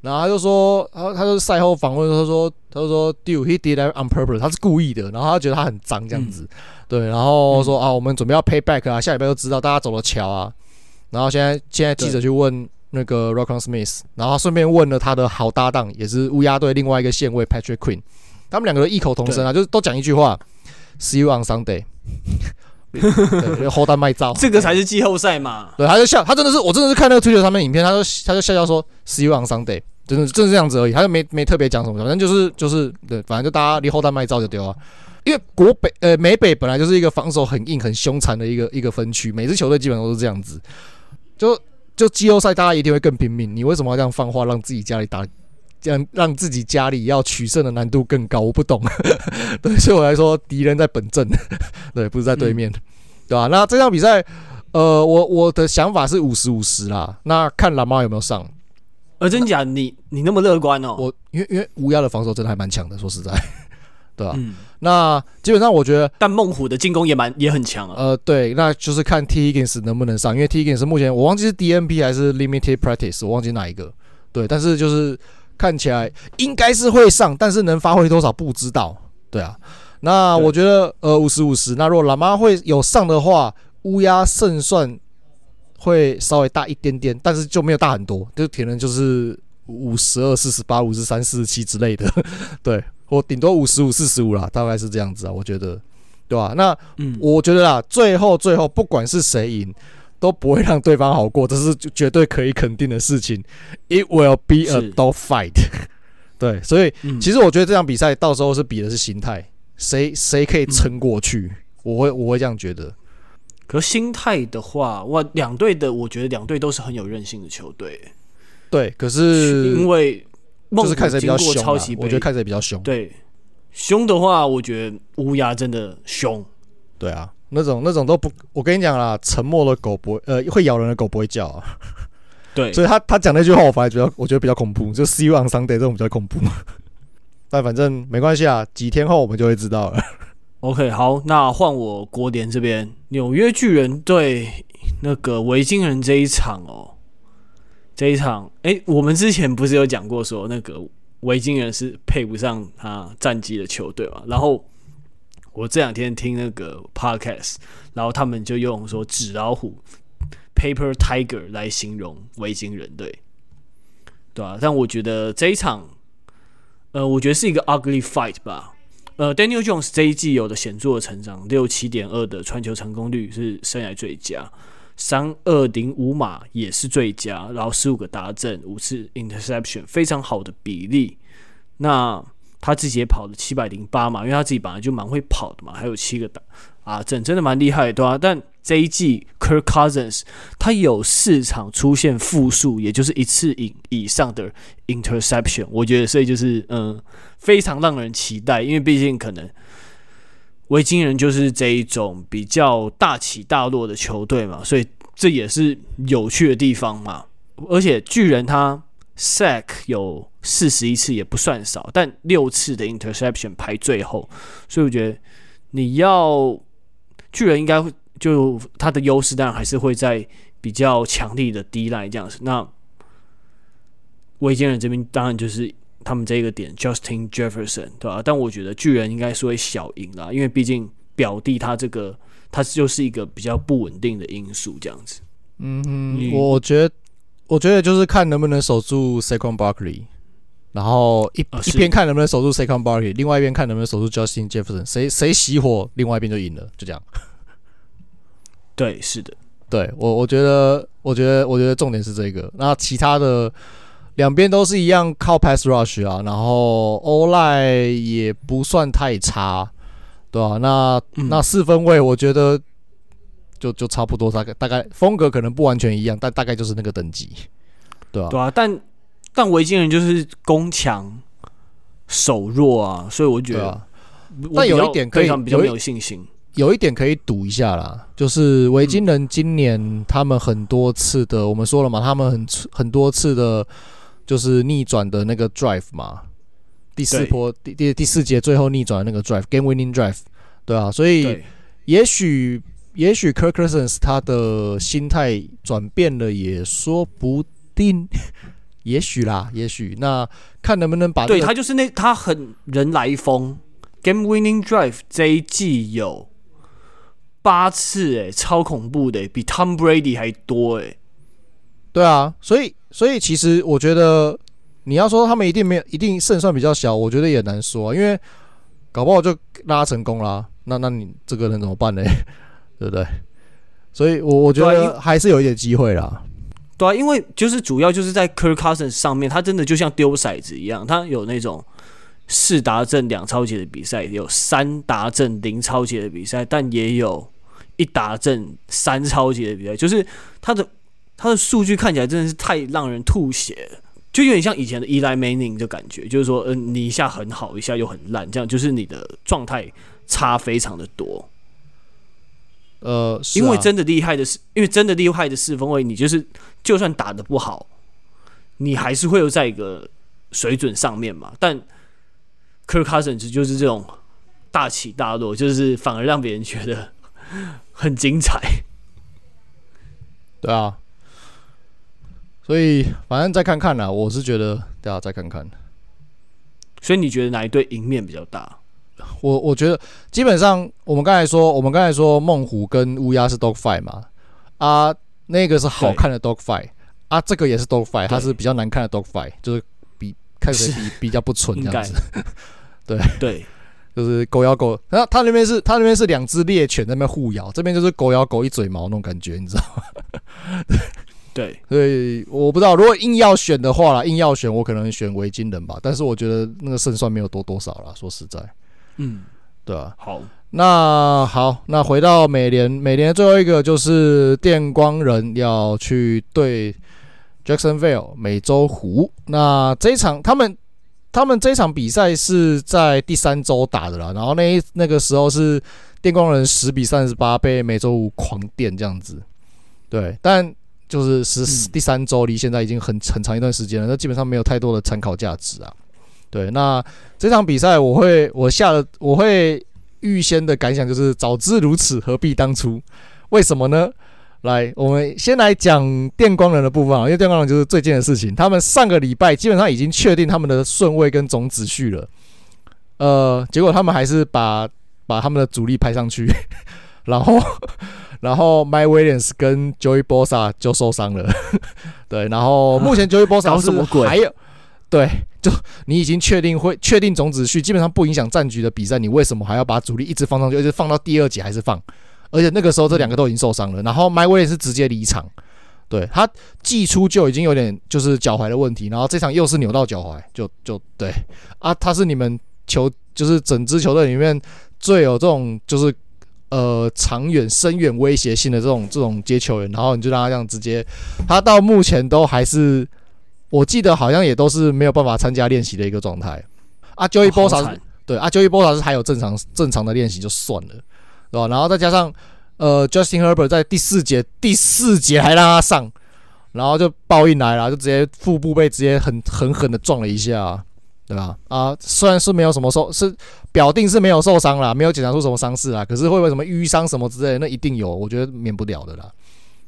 然后他就说，他他就赛后访问，他说他就说 Dude he did that on purpose，他是故意的，然后他觉得他很脏这样子，嗯、对，然后说、嗯、啊，我们准备要 pay back 啊，下礼拜就知道大家走了桥啊，然后现在现在记者去问。那个 Rockon Smith，然后顺便问了他的好搭档，也是乌鸦队另外一个线位 Patrick Queen，他们两个人异口同声啊，就是都讲一句话：See you on Sunday。对，后单卖照，这个才是季后赛嘛。对，他就笑，他真的是，我真的是看那个推特上面影片，他就他就笑笑说：See you on Sunday。真的就是这样子而已，他就没没特别讲什么，反正就是就是对，反正就大家离后弹卖照就丢啊。因为国北呃美北本来就是一个防守很硬很凶残的一个一个分区，每支球队基本上都是这样子。就就季后赛大家一定会更拼命，你为什么要这样放话让自己家里打，这样让自己家里要取胜的难度更高？我不懂。对，所以我来说敌人在本阵，对，不是在对面，嗯、对吧？那这场比赛，呃，我我的想法是五十五十啦。那看蓝猫有没有上。呃，真假？你你那么乐观哦？我因为因为乌鸦的防守真的还蛮强的，说实在。对吧、啊？嗯、那基本上我觉得，但孟虎的进攻也蛮也很强啊。呃，对，那就是看 T Higgins 能不能上，因为 T Higgins 目前我忘记是 DNP 还是 Limited Practice，我忘记哪一个。对，但是就是看起来应该是会上，但是能发挥多少不知道。对啊，那我觉得呃五十五十，那如果喇嘛会有上的话，乌鸦胜算会稍微大一点点，但是就没有大很多，就可能就是五十二、四十八、五十三、四十七之类的。对。我顶多五十五、四十五啦，大概是这样子啊，我觉得，对吧？那我觉得啦，最后最后不管是谁赢，都不会让对方好过，这是绝对可以肯定的事情。It will be a dog fight。对，所以其实我觉得这场比赛到时候是比的是心态，谁谁可以撑过去，我会我会这样觉得。可心态的话，哇，两队的我觉得两队都是很有韧性的球队。对，可是因为。就是看谁比较凶，我觉得看谁比较凶。对，凶的话，我觉得乌鸦真的凶。对啊，那种那种都不，我跟你讲啦，沉默的狗不会，呃，会咬人的狗不会叫啊。对，所以他他讲那句话，我反而觉得我觉得比较恐怖，就 See you on Sunday 这种比较恐怖。但反正没关系啊，几天后我们就会知道了。OK，好，那换我国联这边，纽约巨人对那个维京人这一场哦。这一场，哎，我们之前不是有讲过说那个维京人是配不上他战绩的球队嘛？然后我这两天听那个 podcast，然后他们就用说纸老虎 （paper tiger） 来形容维京人队，对吧？但我觉得这一场，呃，我觉得是一个 ugly fight 吧。呃，Daniel Jones 这一季有的显著的成长，六七点二的传球成功率是生涯最佳。三二零五码也是最佳，然后十五个达阵，五次 interception，非常好的比例。那他自己也跑了七百零八嘛，因为他自己本来就蛮会跑的嘛，还有七个达啊整，真的蛮厉害的，对、啊？但这一季 Kirk Cousins 他有四场出现负数，也就是一次以以上的 interception，我觉得所以就是嗯，非常让人期待，因为毕竟可能。维京人就是这一种比较大起大落的球队嘛，所以这也是有趣的地方嘛。而且巨人他 sack 有四十一次也不算少，但六次的 interception 排最后，所以我觉得你要巨人应该会就他的优势当然还是会在比较强力的 D-line 这样子。那维京人这边当然就是。他们这个点，Justin Jefferson，对吧、啊？但我觉得巨人应该是会小赢啦，因为毕竟表弟他这个，他就是一个比较不稳定的因素，这样子。嗯哼，我觉得，我觉得就是看能不能守住 Saquon Barkley，然后一、呃、一边看能不能守住 Saquon Barkley，另外一边看能不能守住 Justin Jefferson，谁谁熄火，另外一边就赢了，就这样。对，是的，对我我觉得，我觉得，我觉得重点是这个，那其他的。两边都是一样靠 pass rush 啊，然后 O-line 也不算太差，对吧、啊？那、嗯、那四分位我觉得就就差不多，大概大概风格可能不完全一样，但大概就是那个等级，对吧、啊？对啊，但但维京人就是攻强守弱啊，所以我觉得，但有一点可以比较没有信心，有一，有一点可以赌一下啦，就是维京人今年他们很多次的，嗯、我们说了嘛，他们很很多次的。就是逆转的那个 drive 嘛，第四波第第第四节最后逆转的那个 drive，game winning drive，对啊，所以也许也许 Kirk Cousins 他的心态转变了也说不定，也许啦，也许那看能不能把、这个、对他就是那他很人来疯，game winning drive 这一季有八次诶、欸，超恐怖的、欸，比 Tom Brady 还多诶、欸。对啊，所以所以其实我觉得你要说他们一定没有一定胜算比较小，我觉得也难说，因为搞不好就拉成功啦。那那你这个人怎么办呢？对不对？所以我我觉得还是有一点机会啦。对啊，因为就是主要就是在 Kirk Cousins 上面，他真的就像丢骰子一样，他有那种四达阵两超级的比赛，有三达阵零超级的比赛，但也有一达阵三超级的比赛，就是他的他的数据看起来真的是太让人吐血，就有点像以前的 Eli Manning 的感觉，就是说，嗯、你一下很好，一下又很烂，这样就是你的状态差非常的多。呃，因为真的厉害的是，因为真的厉害的四分卫，你就是就算打的不好，你还是会有在一个水准上面嘛。但 Kirk Cousins 就是这种大起大落，就是反而让别人觉得很精彩。对啊，所以反正再看看啦，我是觉得大家再看看。所以你觉得哪一队赢面比较大？我我觉得基本上，我们刚才说，我们刚才说梦虎跟乌鸦是 dog fight 嘛，啊，那个是好看的 dog fight，啊，这个也是 dog fight，它是比较难看的 dog fight，就是比看起来比比较不纯这样子，对。对，就是狗咬狗，然后他那边是他那边是两只猎犬在那边互咬，这边就是狗咬狗一嘴毛那种感觉，你知道吗？对，所以我不知道，如果硬要选的话啦，硬要选，我可能选维京人吧，但是我觉得那个胜算没有多多少啦，说实在。嗯，对啊，好，那好，那回到美联，美联最后一个就是电光人要去对 Jacksonville 美洲虎。那这一场他们他们这一场比赛是在第三周打的啦，然后那一那个时候是电光人十比三十八被美洲虎狂电这样子，对，但就是十第三周离现在已经很很长一段时间了，那基本上没有太多的参考价值啊。对，那这场比赛我会我下了我会预先的感想就是早知如此何必当初？为什么呢？来，我们先来讲电光人的部分啊，因为电光人就是最近的事情，他们上个礼拜基本上已经确定他们的顺位跟总子序了，呃，结果他们还是把把他们的主力派上去，然后然后 Mike Williams 跟 Joey Bosa 就受伤了，对，然后目前 Joey Bosa 是还有。对，就你已经确定会确定总子序，基本上不影响战局的比赛，你为什么还要把主力一直放上去，一直放到第二节还是放？而且那个时候这两个都已经受伤了，然后 Mike Williams 是直接离场，对，他季初就已经有点就是脚踝的问题，然后这场又是扭到脚踝，就就对啊，他是你们球就是整支球队里面最有这种就是呃长远深远威胁性的这种这种接球员，然后你就让他这样直接，他到目前都还是。我记得好像也都是没有办法参加练习的一个状态。啊，Joey Bosa 对啊，Joey Bosa 是还有正常正常的练习就算了，对吧？然后再加上呃，Justin Herbert 在第四节第四节还让他上，然后就报应来了，就直接腹部被直接很狠狠的撞了一下，对吧？啊，虽然是没有什么受，是表定是没有受伤啦，没有检查出什么伤势啦，可是会不会什么淤伤什么之类的，那一定有，我觉得免不了的啦，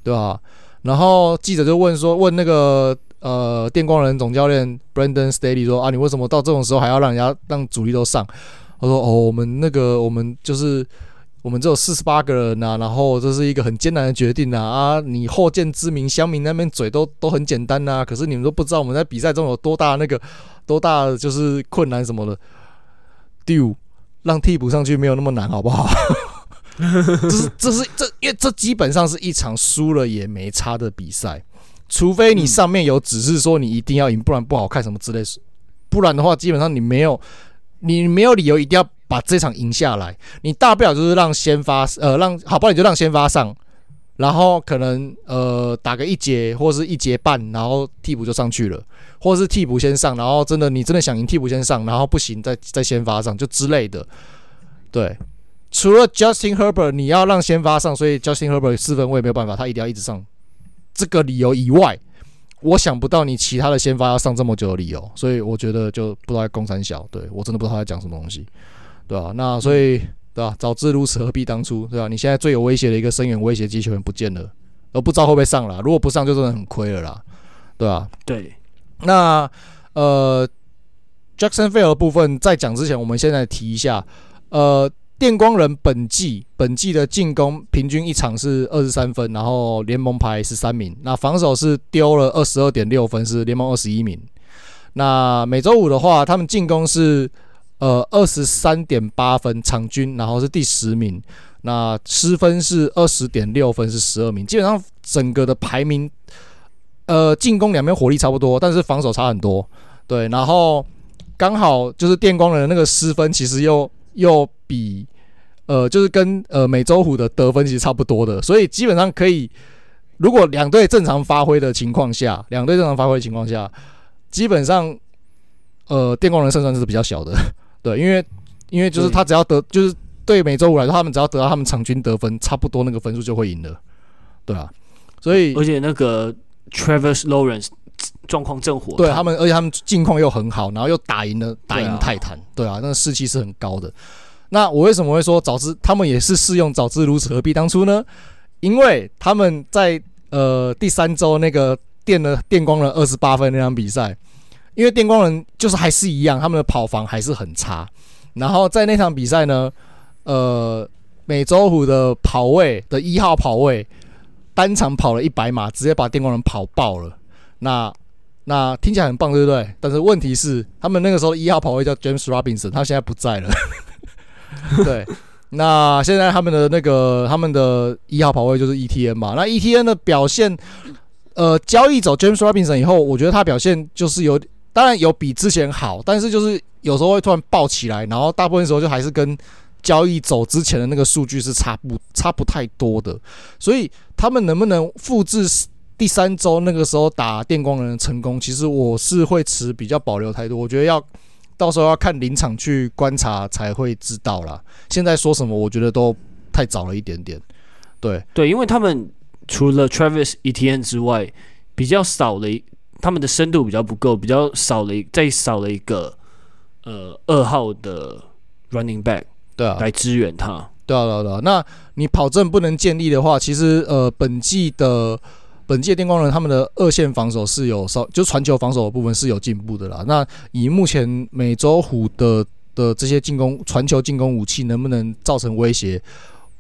对吧？然后记者就问说，问那个。呃，电光人总教练 Brandon Staley 说啊，你为什么到这种时候还要让人家让主力都上？他说哦，我们那个我们就是我们只有四十八个人呐、啊，然后这是一个很艰难的决定呐啊，你后见之明，乡民那边嘴都都很简单呐、啊，可是你们都不知道我们在比赛中有多大那个多大的就是困难什么的。丢，让替补上去没有那么难，好不好？这是这是这，因为这基本上是一场输了也没差的比赛。除非你上面有指示说你一定要赢，不然不好看什么之类，不然的话基本上你没有，你没有理由一定要把这场赢下来。你大不了就是让先发，呃，让好不好你就让先发上，然后可能呃打个一节或是一节半，然后替补就上去了，或是替补先上，然后真的你真的想赢替补先上，然后不行再再先发上就之类的。对，除了 Justin Herbert 你要让先发上，所以 Justin Herbert 四分我也没有办法，他一定要一直上。这个理由以外，我想不到你其他的先发要上这么久的理由，所以我觉得就不知道在攻三小，对，我真的不知道他在讲什么东西，对吧、啊？那所以对吧、啊？早知如此何必当初，对吧、啊？你现在最有威胁的一个深远威胁击球员不见了，而不知道会不会上了，如果不上就真的很亏了啦，对吧、啊？对，那呃，Jacksonville 的部分在讲之前，我们现在提一下，呃。电光人本季本季的进攻平均一场是二十三分，然后联盟排十三名。那防守是丢了二十二点六分，是联盟二十一名。那每周五的话，他们进攻是呃二十三点八分场均，然后是第十名。那失分是二十点六分，是十二名。基本上整个的排名，呃进攻两边火力差不多，但是防守差很多。对，然后刚好就是电光人那个失分，其实又又比呃就是跟呃美洲虎的得分其实差不多的，所以基本上可以，如果两队正常发挥的情况下，两队正常发挥的情况下，基本上呃电光人胜算是比较小的。对，因为 因为就是他只要得就是。对美洲虎来说，他们只要得到他们场均得分差不多那个分数就会赢了，对啊，所以而且那个 Travis Lawrence 状况正火，对他们，而且他们近况又很好，然后又打赢了打赢泰坦，对啊，那个士气是很高的。那我为什么会说早知他们也是适用早知如此何必当初呢？因为他们在呃第三周那个电了电光人二十八分那场比赛，因为电光人就是还是一样，他们的跑防还是很差，然后在那场比赛呢。呃，美洲虎的跑位的一号跑位单场跑了一百码，直接把电光人跑爆了。那那听起来很棒，对不对？但是问题是，他们那个时候一号跑位叫 James Robinson，他现在不在了。对，那现在他们的那个他们的一号跑位就是 ETN 嘛。那 ETN 的表现，呃，交易走 James Robinson 以后，我觉得他表现就是有，当然有比之前好，但是就是有时候会突然爆起来，然后大部分时候就还是跟。交易走之前的那个数据是差不差不太多的，所以他们能不能复制第三周那个时候打电光人的成功，其实我是会持比较保留态度。我觉得要到时候要看临场去观察才会知道啦。现在说什么，我觉得都太早了一点点。对对，因为他们除了 Travis Etienne 之外，比较少了一，他们的深度比较不够，比较少了一，再少了一个呃二号的 Running Back。对啊，来支援他。对啊，对啊，对啊。那你跑阵不能建立的话，其实呃，本季的本届电光人他们的二线防守是有稍，就传球防守的部分是有进步的啦。那以目前美洲虎的的这些进攻传球进攻武器，能不能造成威胁？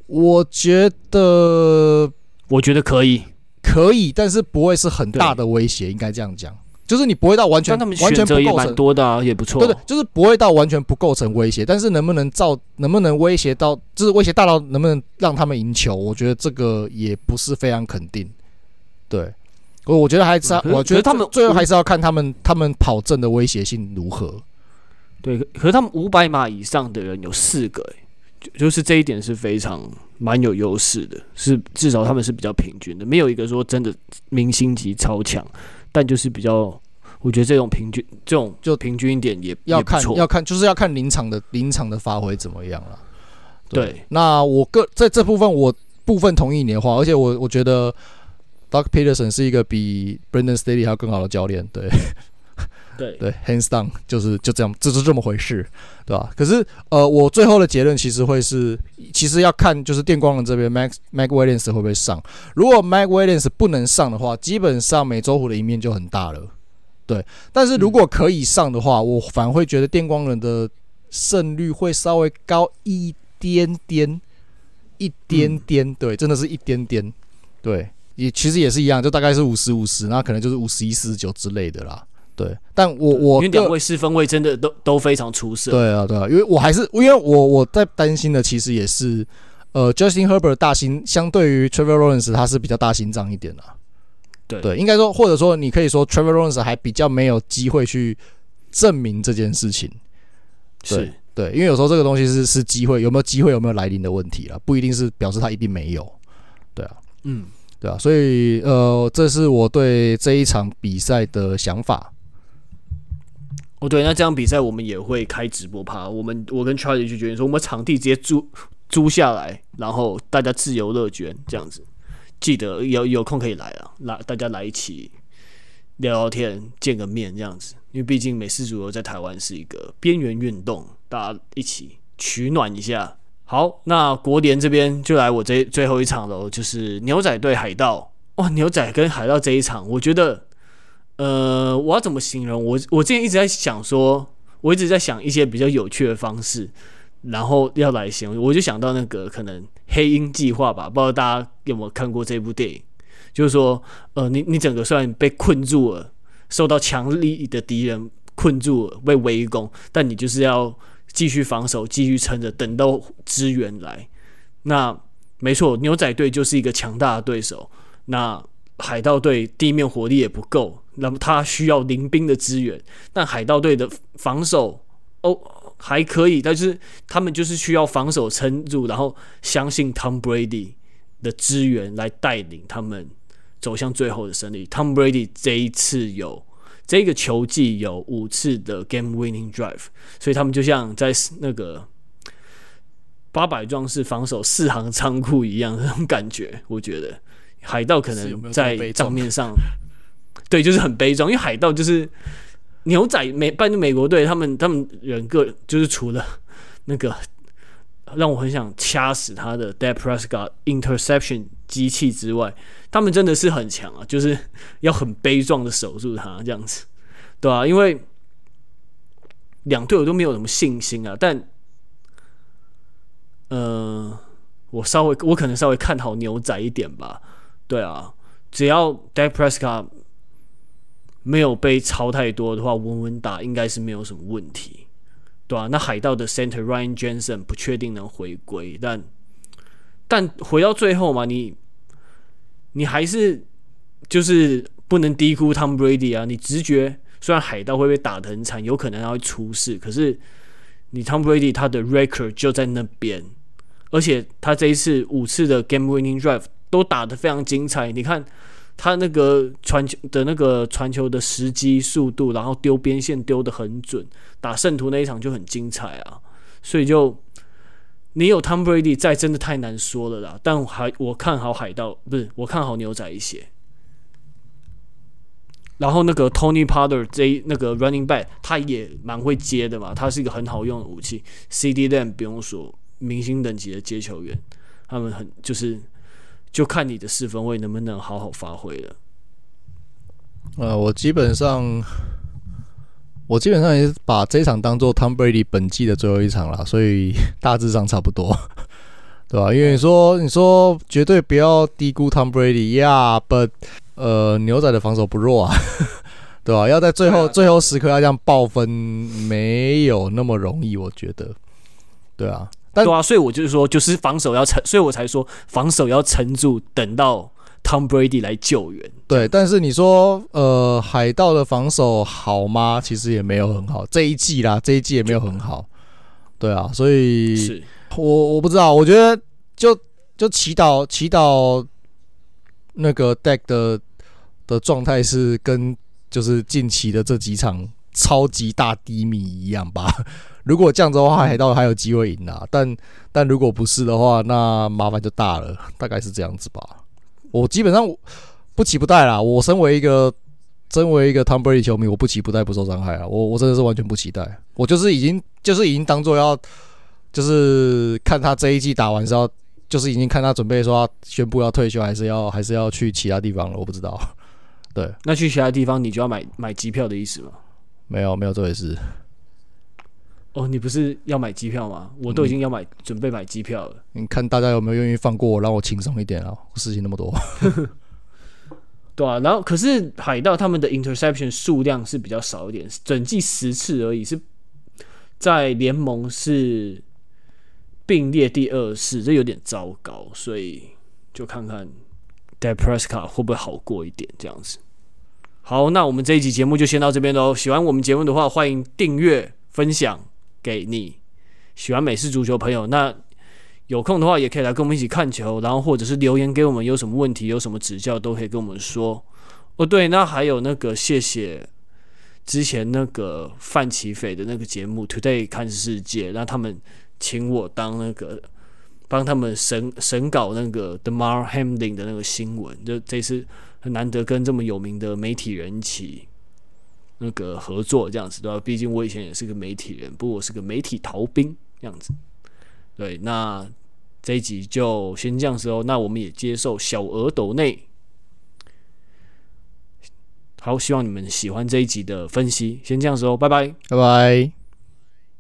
我觉得，我觉得可以，可以，但是不会是很大的威胁，应该这样讲。就是你不会到完全完全不构成多的啊，也不错。对对，就是不会到完全不构成威胁，但是能不能造，能不能威胁到，就是威胁大到能不能让他们赢球？我觉得这个也不是非常肯定。对，我我觉得还是，我觉得他们最后还是要看他们他们跑阵的威胁性如何。对，可是他们五百码以上的人有四个，就就是这一点是非常蛮有优势的，是至少他们是比较平均的，没有一个说真的明星级超强。但就是比较，我觉得这种平均，这种就平均一点也要看，要看就是要看临场的临场的发挥怎么样了。对，对，那我个在这部分我部分同意你的话，而且我我觉得 Doug Peterson 是一个比 Brandon Staley 还要更好的教练。对。对对，hands down 就是就这样，就是这么回事，对吧？可是呃，我最后的结论其实会是，其实要看就是电光人这边 Max Mac Williams 会不会上。如果 Mac Williams 不能上的话，基本上美洲虎的赢面就很大了。对，但是如果可以上的话，嗯、我反而会觉得电光人的胜率会稍微高一点点，一点点，嗯、对，真的是一点点，对，也其实也是一样，就大概是五十五十，那可能就是五十一四十九之类的啦。对，但我我因为两位四分位真的都都非常出色。对啊，对啊，因为我还是因为我我在担心的其实也是，呃，Justin Herbert 大心相对于 Trevor Lawrence 他是比较大心脏一点的。对对，应该说或者说你可以说 Trevor Lawrence 还比较没有机会去证明这件事情。对是对，因为有时候这个东西是是机会有没有机会有没有来临的问题了，不一定是表示他一定没有。对啊，嗯，对啊，所以呃，这是我对这一场比赛的想法。哦，对，那这样比赛我们也会开直播趴。我们我跟 Charlie 就决定说，我们场地直接租租下来，然后大家自由乐捐这样子。记得有有空可以来啊，来大家来一起聊聊天，见个面这样子。因为毕竟美式足球在台湾是一个边缘运动，大家一起取暖一下。好，那国联这边就来我这最后一场喽，就是牛仔对海盗。哇，牛仔跟海盗这一场，我觉得。呃，我要怎么形容？我我之前一直在想说，我一直在想一些比较有趣的方式，然后要来形容。我就想到那个可能黑鹰计划吧，不知道大家有没有看过这部电影？就是说，呃，你你整个虽然被困住了，受到强力的敌人困住了，被围攻，但你就是要继续防守，继续撑着，等到支援来。那没错，牛仔队就是一个强大的对手。那海盗队地面火力也不够，那么他需要临兵的支援。但海盗队的防守哦还可以，但是他们就是需要防守撑住，然后相信 Tom Brady 的支援来带领他们走向最后的胜利。Tom Brady 这一次有这个球季有五次的 Game Winning Drive，所以他们就像在那个八百壮士防守四行仓库一样那种感觉，我觉得。海盗可能在账面上，对，就是很悲壮，因为海盗就是牛仔美，半美国队，他们他们人个就是除了那个让我很想掐死他的 Dak Prescott interception 机器之外，他们真的是很强啊，就是 要很悲壮的守住他这样子，对啊，因为两队我都没有什么信心啊，但呃，我稍微我可能稍微看好牛仔一点吧。对啊，只要 Dak Prescott 没有被超太多的话，稳稳打应该是没有什么问题，对啊，那海盗的 Center Ryan Jensen 不确定能回归，但但回到最后嘛，你你还是就是不能低估 Tom Brady 啊。你直觉虽然海盗会被打得很惨，有可能他会出事，可是你 Tom Brady 他的 record 就在那边，而且他这一次五次的 Game Winning Drive。都打得非常精彩，你看他那个传球的那个传球的时机、速度，然后丢边线丢得很准，打圣徒那一场就很精彩啊！所以就你有 Tom Brady 在，真的太难说了啦。但还我看好海盗，不是我看好牛仔一些。然后那个 Tony Pollard 这那个 Running Back 他也蛮会接的嘛，他是一个很好用的武器。CD Lamb 不用说，明星等级的接球员，他们很就是。就看你的四分卫能不能好好发挥了。呃，我基本上，我基本上也是把这一场当做 Tom Brady 本季的最后一场了，所以大致上差不多，对吧？因为你说你说绝对不要低估 Tom Brady 呀，yeah，but 呃，牛仔的防守不弱啊，对吧？要在最后最后时刻要这样爆分，没有那么容易，我觉得，对啊。但对啊，所以我就是说，就是防守要撑，所以我才说防守要撑住，等到 Tom Brady 来救援。对，但是你说，呃，海盗的防守好吗？其实也没有很好，这一季啦，这一季也没有很好。对啊，所以是我我不知道，我觉得就就祈祷祈祷那个 Deck 的的状态是跟就是近期的这几场超级大低迷一样吧。如果这样子的话，海盗还有机会赢啊！但但如果不是的话，那麻烦就大了，大概是这样子吧。我基本上不期不待啦。我身为一个身为一个 Tom Brady 球迷，我不期不待不受伤害啊！我我真的是完全不期待。我就是已经就是已经当做要就是看他这一季打完是要就是已经看他准备说要宣布要退休，还是要还是要去其他地方了。我不知道。对，那去其他地方你就要买买机票的意思吗？没有没有这回事。哦，你不是要买机票吗？我都已经要买，嗯、准备买机票了。你看大家有没有愿意放过我，让我轻松一点啊？事情那么多，对啊。然后，可是海盗他们的 interception 数量是比较少一点，整季十次而已，是在联盟是并列第二次，这有点糟糕。所以就看看 Dak Prescott 会不会好过一点这样子。好，那我们这一集节目就先到这边喽。喜欢我们节目的话，欢迎订阅、分享。给你喜欢美式足球朋友，那有空的话也可以来跟我们一起看球，然后或者是留言给我们，有什么问题、有什么指教都可以跟我们说。哦，对，那还有那个谢谢之前那个范奇斐的那个节目《Today 看世界》，那他们请我当那个帮他们审审稿那个 The Mar Hamlin 的那个新闻，就这次很难得跟这么有名的媒体人一起。那个合作这样子对吧？毕竟我以前也是个媒体人，不过我是个媒体逃兵这样子。对，那这一集就先这样子哦。那我们也接受小额抖内。好，希望你们喜欢这一集的分析。先这样子哦，拜拜，拜拜。